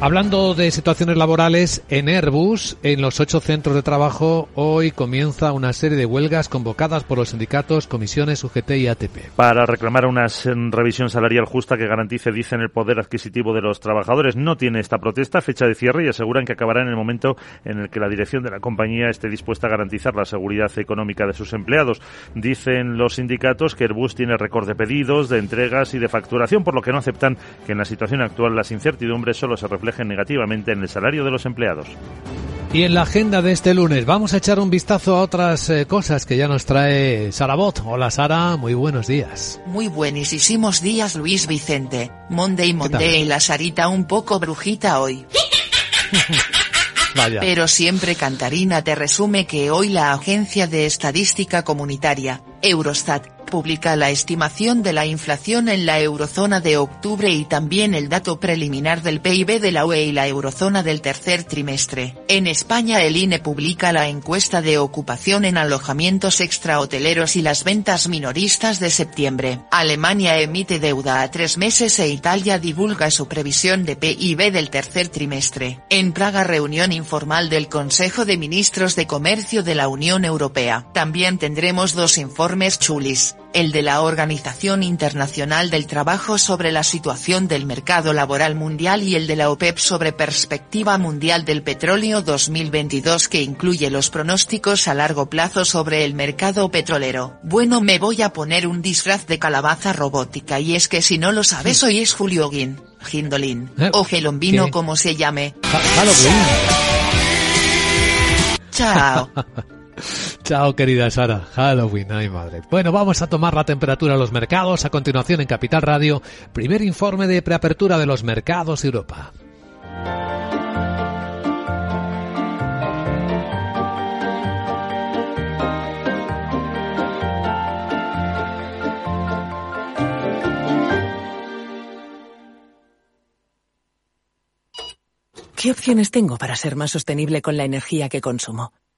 Hablando de situaciones laborales, en Airbus, en los ocho centros de trabajo, hoy comienza una serie de huelgas convocadas por los sindicatos, comisiones UGT y ATP. Para reclamar una revisión salarial justa que garantice, dicen, el poder adquisitivo de los trabajadores. No tiene esta protesta fecha de cierre y aseguran que acabará en el momento en el que la dirección de la compañía esté dispuesta a garantizar la seguridad económica de sus empleados. Dicen los sindicatos que Airbus tiene récord de pedidos, de entregas y de facturación, por lo que no aceptan que en la situación actual las incertidumbres solo se reflejen reflejen negativamente en el salario de los empleados. Y en la agenda de este lunes vamos a echar un vistazo a otras eh, cosas que ya nos trae Sara Bot. Hola Sara, muy buenos días. Muy buenísimos días Luis Vicente. Monday Monday y la Sarita un poco brujita hoy. <laughs> Vaya. Pero siempre Cantarina te resume que hoy la Agencia de Estadística Comunitaria, Eurostat, publica la estimación de la inflación en la eurozona de octubre y también el dato preliminar del PIB de la UE y la eurozona del tercer trimestre. En España el INE publica la encuesta de ocupación en alojamientos extrahoteleros y las ventas minoristas de septiembre. Alemania emite deuda a tres meses e Italia divulga su previsión de PIB del tercer trimestre. En Praga reunión informal del Consejo de Ministros de Comercio de la Unión Europea. También tendremos dos informes chulis el de la Organización Internacional del Trabajo sobre la situación del mercado laboral mundial y el de la OPEP sobre perspectiva mundial del petróleo 2022 que incluye los pronósticos a largo plazo sobre el mercado petrolero. Bueno, me voy a poner un disfraz de calabaza robótica y es que si no lo sabes hoy es Julio Guin, Gindolín, Eh, o Gelombino ¿qué? como se llame. Halloween. Chao. <laughs> Chao, querida Sara. Halloween, ay madre. Bueno, vamos a tomar la temperatura a los mercados. A continuación, en Capital Radio, primer informe de preapertura de los mercados Europa. ¿Qué opciones tengo para ser más sostenible con la energía que consumo?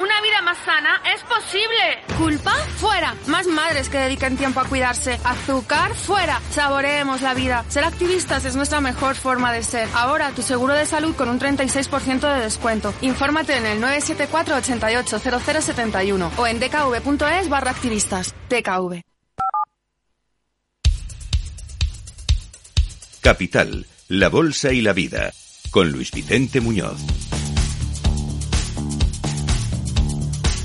una vida más sana es posible. Culpa fuera. Más madres que dediquen tiempo a cuidarse. Azúcar fuera. Saboreemos la vida. Ser activistas es nuestra mejor forma de ser. Ahora tu seguro de salud con un 36% de descuento. Infórmate en el 974 88 0071 o en dkv.es barra activistas. DKV. Capital, la Bolsa y la Vida, con Luis Vicente Muñoz.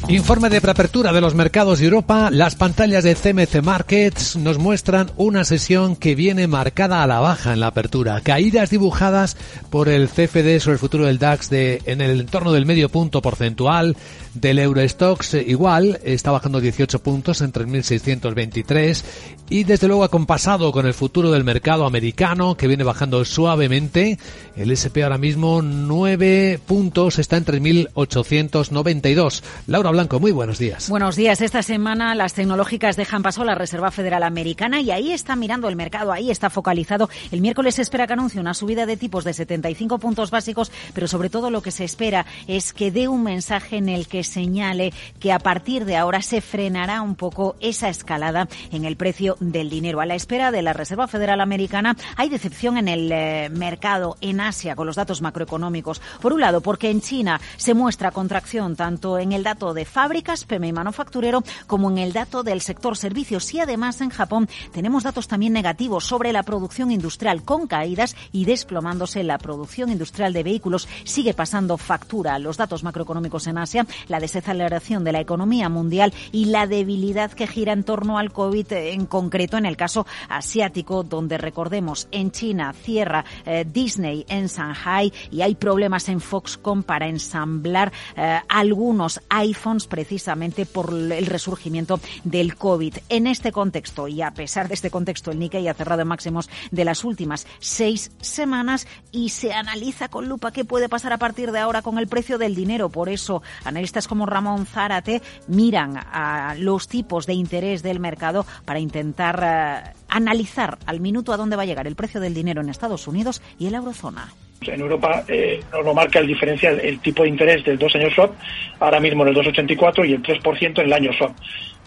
Informe de preapertura de los mercados de Europa. Las pantallas de CMC Markets nos muestran una sesión que viene marcada a la baja en la apertura. Caídas dibujadas por el CFD sobre el futuro del DAX de, en el entorno del medio punto porcentual. Del Eurostox eh, igual, está bajando 18 puntos en 3.623 y desde luego acompasado con el futuro del mercado americano que viene bajando suavemente. El SP ahora mismo 9 puntos, está en 3.892. Laura Blanco, muy buenos días. Buenos días. Esta semana las tecnológicas dejan paso la Reserva Federal Americana y ahí está mirando el mercado, ahí está focalizado. El miércoles se espera que anuncie una subida de tipos de 75 puntos básicos, pero sobre todo lo que se espera es que dé un mensaje en el que señale que a partir de ahora se frenará un poco esa escalada en el precio del dinero. A la espera de la Reserva Federal Americana hay decepción en el eh, mercado en Asia con los datos macroeconómicos. Por un lado, porque en China se muestra contracción tanto en el dato de fábricas, PMI manufacturero, como en el dato del sector servicios. Y además en Japón tenemos datos también negativos sobre la producción industrial con caídas y desplomándose la producción industrial de vehículos. Sigue pasando factura los datos macroeconómicos en Asia, la desaceleración de la economía mundial y la debilidad que gira en torno al COVID en concreto en el caso asiático, donde recordemos en China cierra eh, Disney en Shanghai y hay problemas en Foxconn para ensamblar eh, algunos iPhones precisamente por el resurgimiento del COVID. En este contexto y a pesar de este contexto, el Nikkei ha cerrado en máximos de las últimas seis semanas y se analiza con lupa qué puede pasar a partir de ahora con el precio del dinero. Por eso, analistas como Ramón Zárate miran a los tipos de interés del mercado para intentar eh, analizar al minuto a dónde va a llegar el precio del dinero en Estados Unidos y en la eurozona. En Europa eh, nos lo marca el diferencial, el tipo de interés del dos años swap, ahora mismo en el 2,84 y el 3% en el año swap.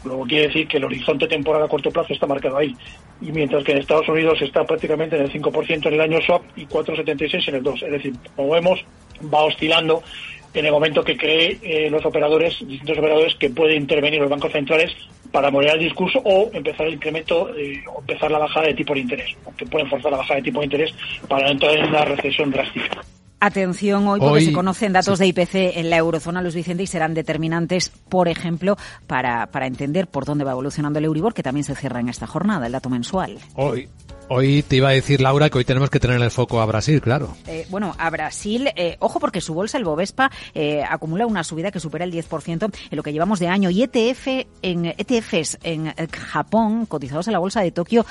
Luego quiere decir que el horizonte temporal a corto plazo está marcado ahí. Y mientras que en Estados Unidos está prácticamente en el 5% en el año swap y 4,76 en el 2. Es decir, como vemos, va oscilando en el momento que cree eh, los operadores, distintos operadores, que pueden intervenir los bancos centrales para moderar el discurso o empezar el incremento eh, o empezar la bajada de tipo de interés, que pueden forzar la bajada de tipo de interés para no entrar en una recesión drástica. Atención hoy porque Hoy- se conocen datos sí. de IPC en la eurozona, Luis Vicente, y serán determinantes, por ejemplo, para, para entender por dónde va evolucionando el Euribor, que también se cierra en esta jornada, el dato mensual. Hoy, Hoy te iba a decir, Laura, que hoy tenemos que tener el foco a Brasil, claro. Eh, bueno, a Brasil, eh, ojo porque su bolsa, el Bovespa, eh, acumula una subida que supera el 10% en lo que llevamos de año. Y ETF en, ETFs en Japón, cotizados en la bolsa de Tokio,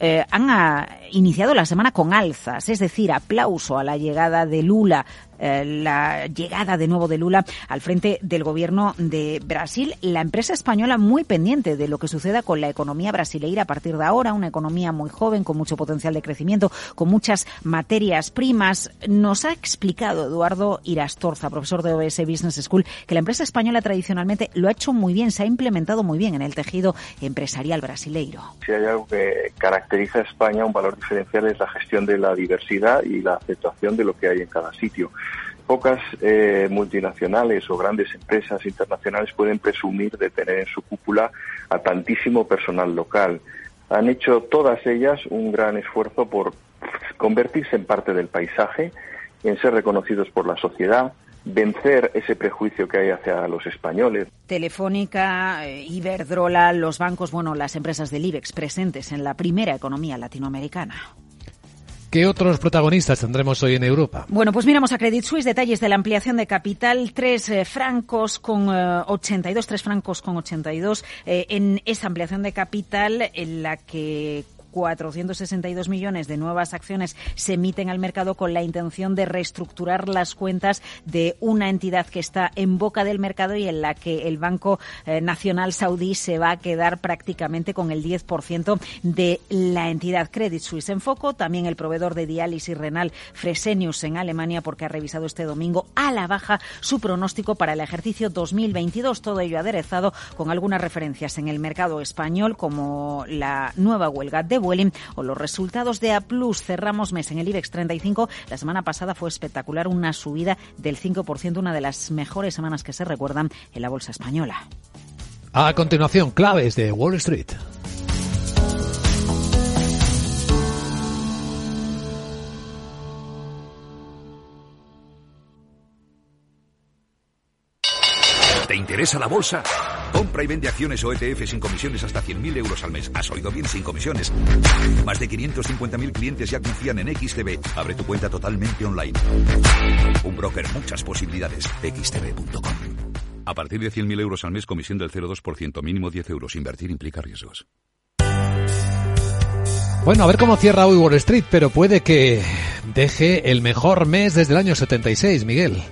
han ah, iniciado la semana con alzas, es decir, aplauso a la llegada de Lula eh, la llegada de nuevo de Lula al frente del gobierno de Brasil. La empresa española muy pendiente de lo que suceda con la economía brasileira a partir de ahora, una economía muy joven, con mucho potencial de crecimiento, con muchas materias primas. Nos ha explicado Eduardo Irastorza, profesor de OBS Business School, que la empresa española tradicionalmente lo ha hecho muy bien, se ha implementado muy bien en el tejido empresarial brasileiro. Si hay algo que caracteriza a España, un valor diferencial es la gestión de la diversidad y la aceptación de lo que hay en cada sitio pocas eh, multinacionales o grandes empresas internacionales pueden presumir de tener en su cúpula a tantísimo personal local. Han hecho todas ellas un gran esfuerzo por convertirse en parte del paisaje, en ser reconocidos por la sociedad, vencer ese prejuicio que hay hacia los españoles. Telefónica, eh, Iberdrola, los bancos, bueno, las empresas del IBEX presentes en la primera economía latinoamericana. ¿Qué otros protagonistas tendremos hoy en Europa? Bueno, pues miramos a Credit Suisse, detalles de la ampliación de capital, tres eh, francos con 82, eh, tres francos con 82 eh, en esa ampliación de capital en la que 462 millones de nuevas acciones se emiten al mercado con la intención de reestructurar las cuentas de una entidad que está en boca del mercado y en la que el Banco eh, Nacional Saudí se va a quedar prácticamente con el 10% de la entidad Credit Suisse en foco. También el proveedor de diálisis renal Fresenius en Alemania porque ha revisado este domingo a la baja su pronóstico para el ejercicio 2022. Todo ello aderezado con algunas referencias en el mercado español como la nueva huelga de o los resultados de A Cerramos mes en el IBEX 35. La semana pasada fue espectacular, una subida del 5%, una de las mejores semanas que se recuerdan en la bolsa española. A continuación, claves de Wall Street. Interesa la bolsa? Compra y vende acciones o ETF sin comisiones hasta 100.000 euros al mes. ¿Has oído bien? Sin comisiones. Más de 550.000 clientes ya confían en XTB. Abre tu cuenta totalmente online. Un broker, muchas posibilidades. XTB.com. A partir de 100.000 euros al mes, comisión del 0,2%, mínimo 10 euros. Invertir implica riesgos. Bueno, a ver cómo cierra hoy Wall Street, pero puede que deje el mejor mes desde el año 76, Miguel.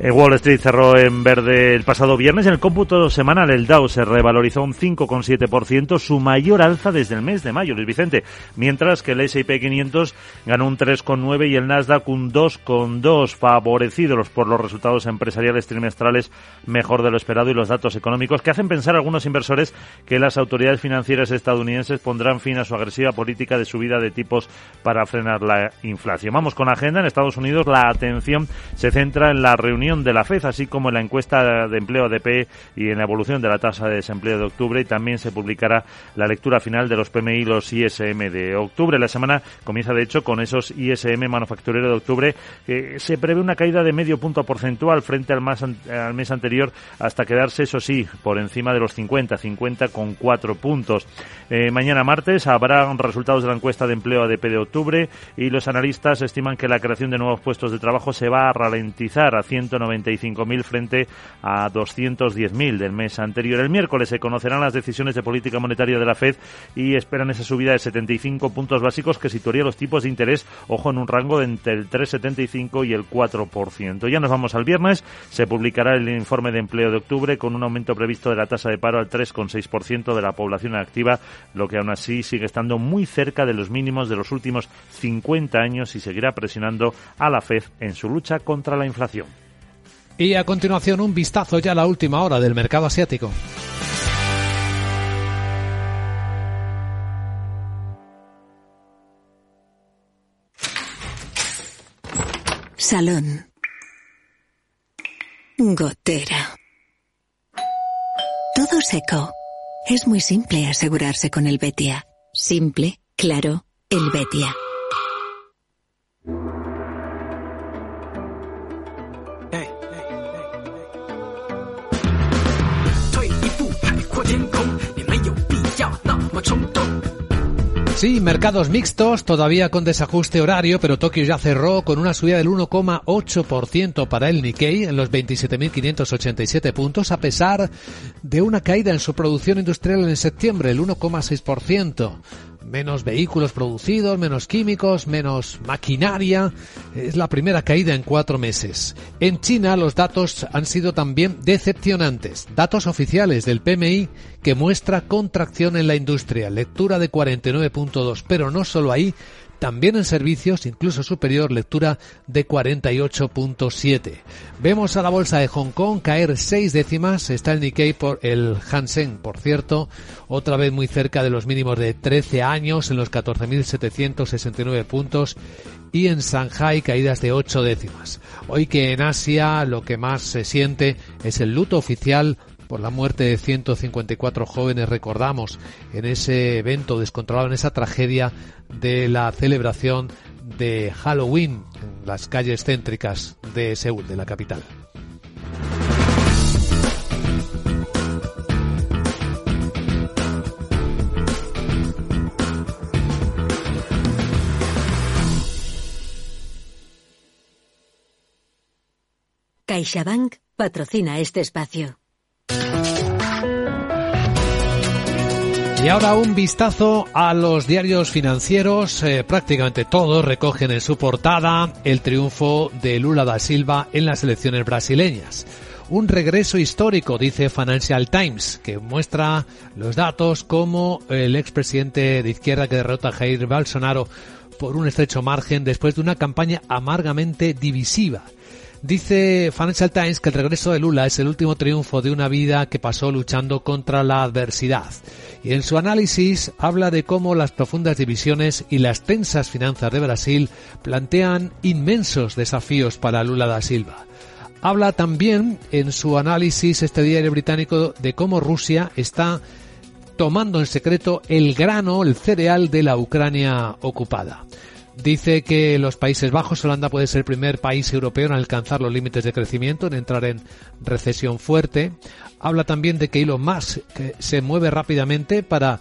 Eh, Wall Street cerró en verde el pasado viernes. En el cómputo semanal, el Dow se revalorizó un 5,7%, su mayor alza desde el mes de mayo, Luis Vicente. Mientras que el S&P 500 ganó un 3,9 y el Nasdaq un 2,2, favorecidos por los resultados empresariales trimestrales mejor de lo esperado y los datos económicos que hacen pensar a algunos inversores que las autoridades financieras estadounidenses pondrán fin a su agresiva política de subida de tipos para frenar la inflación. Vamos con agenda. En Estados Unidos la atención se centra en la reunión de la FED, así como en la encuesta de empleo ADP y en la evolución de la tasa de desempleo de octubre. Y también se publicará la lectura final de los PMI y los ISM de octubre. La semana comienza, de hecho, con esos ISM manufacturero de octubre. que se prevé una caída de medio punto porcentual frente al, más, al mes anterior hasta quedarse, eso sí, por encima de los 50, 50 con 4 puntos. Eh, mañana martes habrá resultados de la encuesta de empleo ADP de octubre y los analistas estiman que la creación de nuevos puestos de trabajo se va a ralentizar a 100 195.000 frente a 210.000 del mes anterior. El miércoles se conocerán las decisiones de política monetaria de la Fed y esperan esa subida de 75 puntos básicos que situaría los tipos de interés, ojo, en un rango entre el 3,75 y el 4%. Ya nos vamos al viernes, se publicará el informe de empleo de octubre con un aumento previsto de la tasa de paro al 3,6% de la población activa, lo que aún así sigue estando muy cerca de los mínimos de los últimos 50 años y seguirá presionando a la Fed en su lucha contra la inflación. Y a continuación un vistazo ya a la última hora del mercado asiático. Salón. Gotera. Todo seco. Es muy simple asegurarse con el Betia. Simple, claro, el Betia. Sí, mercados mixtos, todavía con desajuste horario, pero Tokio ya cerró con una subida del 1,8% para el Nikkei en los 27.587 puntos, a pesar de una caída en su producción industrial en septiembre, el 1,6% menos vehículos producidos, menos químicos, menos maquinaria. Es la primera caída en cuatro meses. En China los datos han sido también decepcionantes. Datos oficiales del PMI que muestra contracción en la industria, lectura de 49.2, pero no solo ahí, también en servicios, incluso superior, lectura de 48.7. Vemos a la bolsa de Hong Kong caer seis décimas. Está el Nikkei por el Hansen, por cierto, otra vez muy cerca de los mínimos de 13 años, en los 14.769 puntos. Y en Shanghai caídas de 8 décimas. Hoy que en Asia lo que más se siente es el luto oficial por la muerte de 154 jóvenes, recordamos, en ese evento descontrolado, en esa tragedia de la celebración de Halloween en las calles céntricas de Seúl, de la capital. CaixaBank patrocina este espacio. Y ahora un vistazo a los diarios financieros. Eh, prácticamente todos recogen en su portada el triunfo de Lula da Silva en las elecciones brasileñas. Un regreso histórico, dice Financial Times, que muestra los datos como el expresidente de izquierda que derrota a Jair Bolsonaro por un estrecho margen después de una campaña amargamente divisiva. Dice Financial Times que el regreso de Lula es el último triunfo de una vida que pasó luchando contra la adversidad. Y en su análisis habla de cómo las profundas divisiones y las tensas finanzas de Brasil plantean inmensos desafíos para Lula da Silva. Habla también en su análisis este diario británico de cómo Rusia está tomando en secreto el grano, el cereal de la Ucrania ocupada. Dice que los Países Bajos, Holanda puede ser el primer país europeo en alcanzar los límites de crecimiento, en entrar en recesión fuerte. Habla también de que Elon Musk se mueve rápidamente para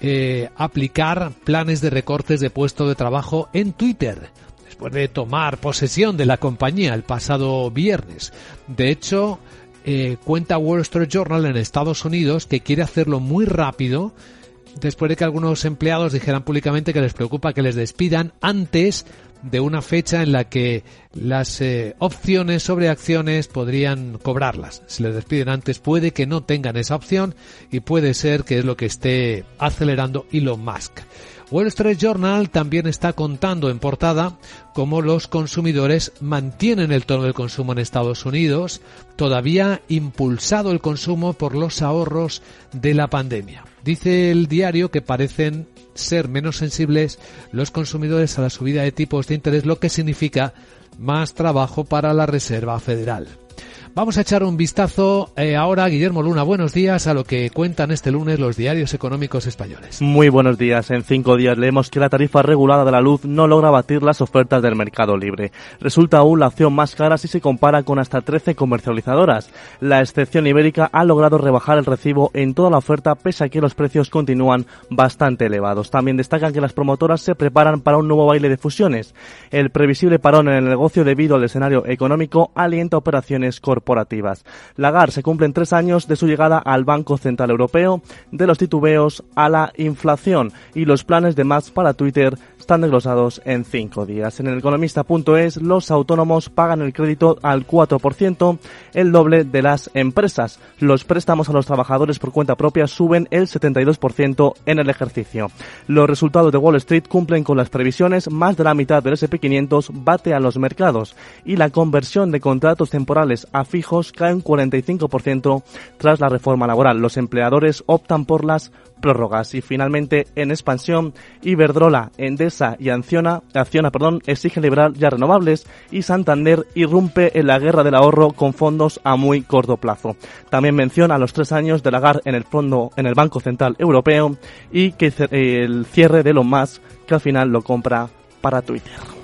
eh, aplicar planes de recortes de puesto de trabajo en Twitter después de tomar posesión de la compañía el pasado viernes. De hecho, eh, cuenta Wall Street Journal en Estados Unidos que quiere hacerlo muy rápido después de que algunos empleados dijeran públicamente que les preocupa que les despidan antes de una fecha en la que las eh, opciones sobre acciones podrían cobrarlas. Si les despiden antes puede que no tengan esa opción y puede ser que es lo que esté acelerando Elon Musk. Wall Street Journal también está contando en portada cómo los consumidores mantienen el tono del consumo en Estados Unidos, todavía impulsado el consumo por los ahorros de la pandemia. Dice el diario que parecen ser menos sensibles los consumidores a la subida de tipos de interés, lo que significa más trabajo para la Reserva Federal. Vamos a echar un vistazo eh, ahora, Guillermo Luna, buenos días a lo que cuentan este lunes los diarios económicos españoles. Muy buenos días. En cinco días leemos que la tarifa regulada de la luz no logra batir las ofertas del mercado libre. Resulta aún la opción más cara si se compara con hasta 13 comercializadoras. La excepción ibérica ha logrado rebajar el recibo en toda la oferta pese a que los precios continúan bastante elevados. También destacan que las promotoras se preparan para un nuevo baile de fusiones. El previsible parón en el negocio debido al escenario económico alienta operaciones corporativas corporativas. Lagarde se cumplen tres años de su llegada al Banco Central Europeo, de los titubeos a la inflación y los planes de más para Twitter están desglosados en cinco días. En el economista.es, los autónomos pagan el crédito al 4%, el doble de las empresas. Los préstamos a los trabajadores por cuenta propia suben el 72% en el ejercicio. Los resultados de Wall Street cumplen con las previsiones, más de la mitad del SP500 bate a los mercados y la conversión de contratos temporales a fijos cae un 45% tras la reforma laboral. Los empleadores optan por las prórrogas. Y finalmente, en expansión, Iberdrola, Endesa y Acciona, Acciona perdón, exigen liberar ya renovables y Santander irrumpe en la guerra del ahorro con fondos a muy corto plazo. También menciona los tres años de Lagarde en el fondo en el Banco Central Europeo y que el cierre de lo más que al final lo compra para Twitter.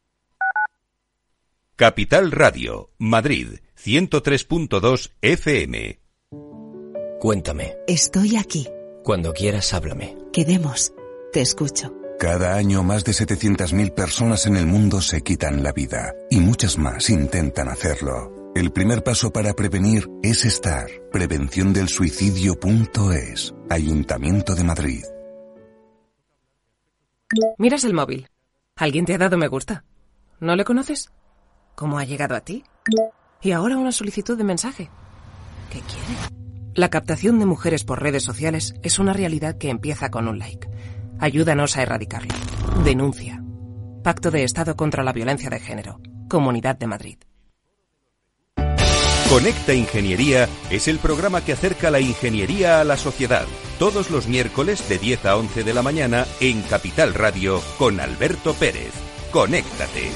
Capital Radio, Madrid, 103.2 FM. Cuéntame. Estoy aquí. Cuando quieras, háblame. Quedemos. Te escucho. Cada año más de 700.000 personas en el mundo se quitan la vida y muchas más intentan hacerlo. El primer paso para prevenir es estar. Prevención del suicidio.es. Ayuntamiento de Madrid. Miras el móvil. Alguien te ha dado me gusta. ¿No le conoces? ¿Cómo ha llegado a ti? Y ahora una solicitud de mensaje. ¿Qué quiere? La captación de mujeres por redes sociales es una realidad que empieza con un like. Ayúdanos a erradicarlo. Denuncia. Pacto de Estado contra la Violencia de Género. Comunidad de Madrid. Conecta Ingeniería es el programa que acerca la ingeniería a la sociedad. Todos los miércoles de 10 a 11 de la mañana en Capital Radio con Alberto Pérez. Conéctate.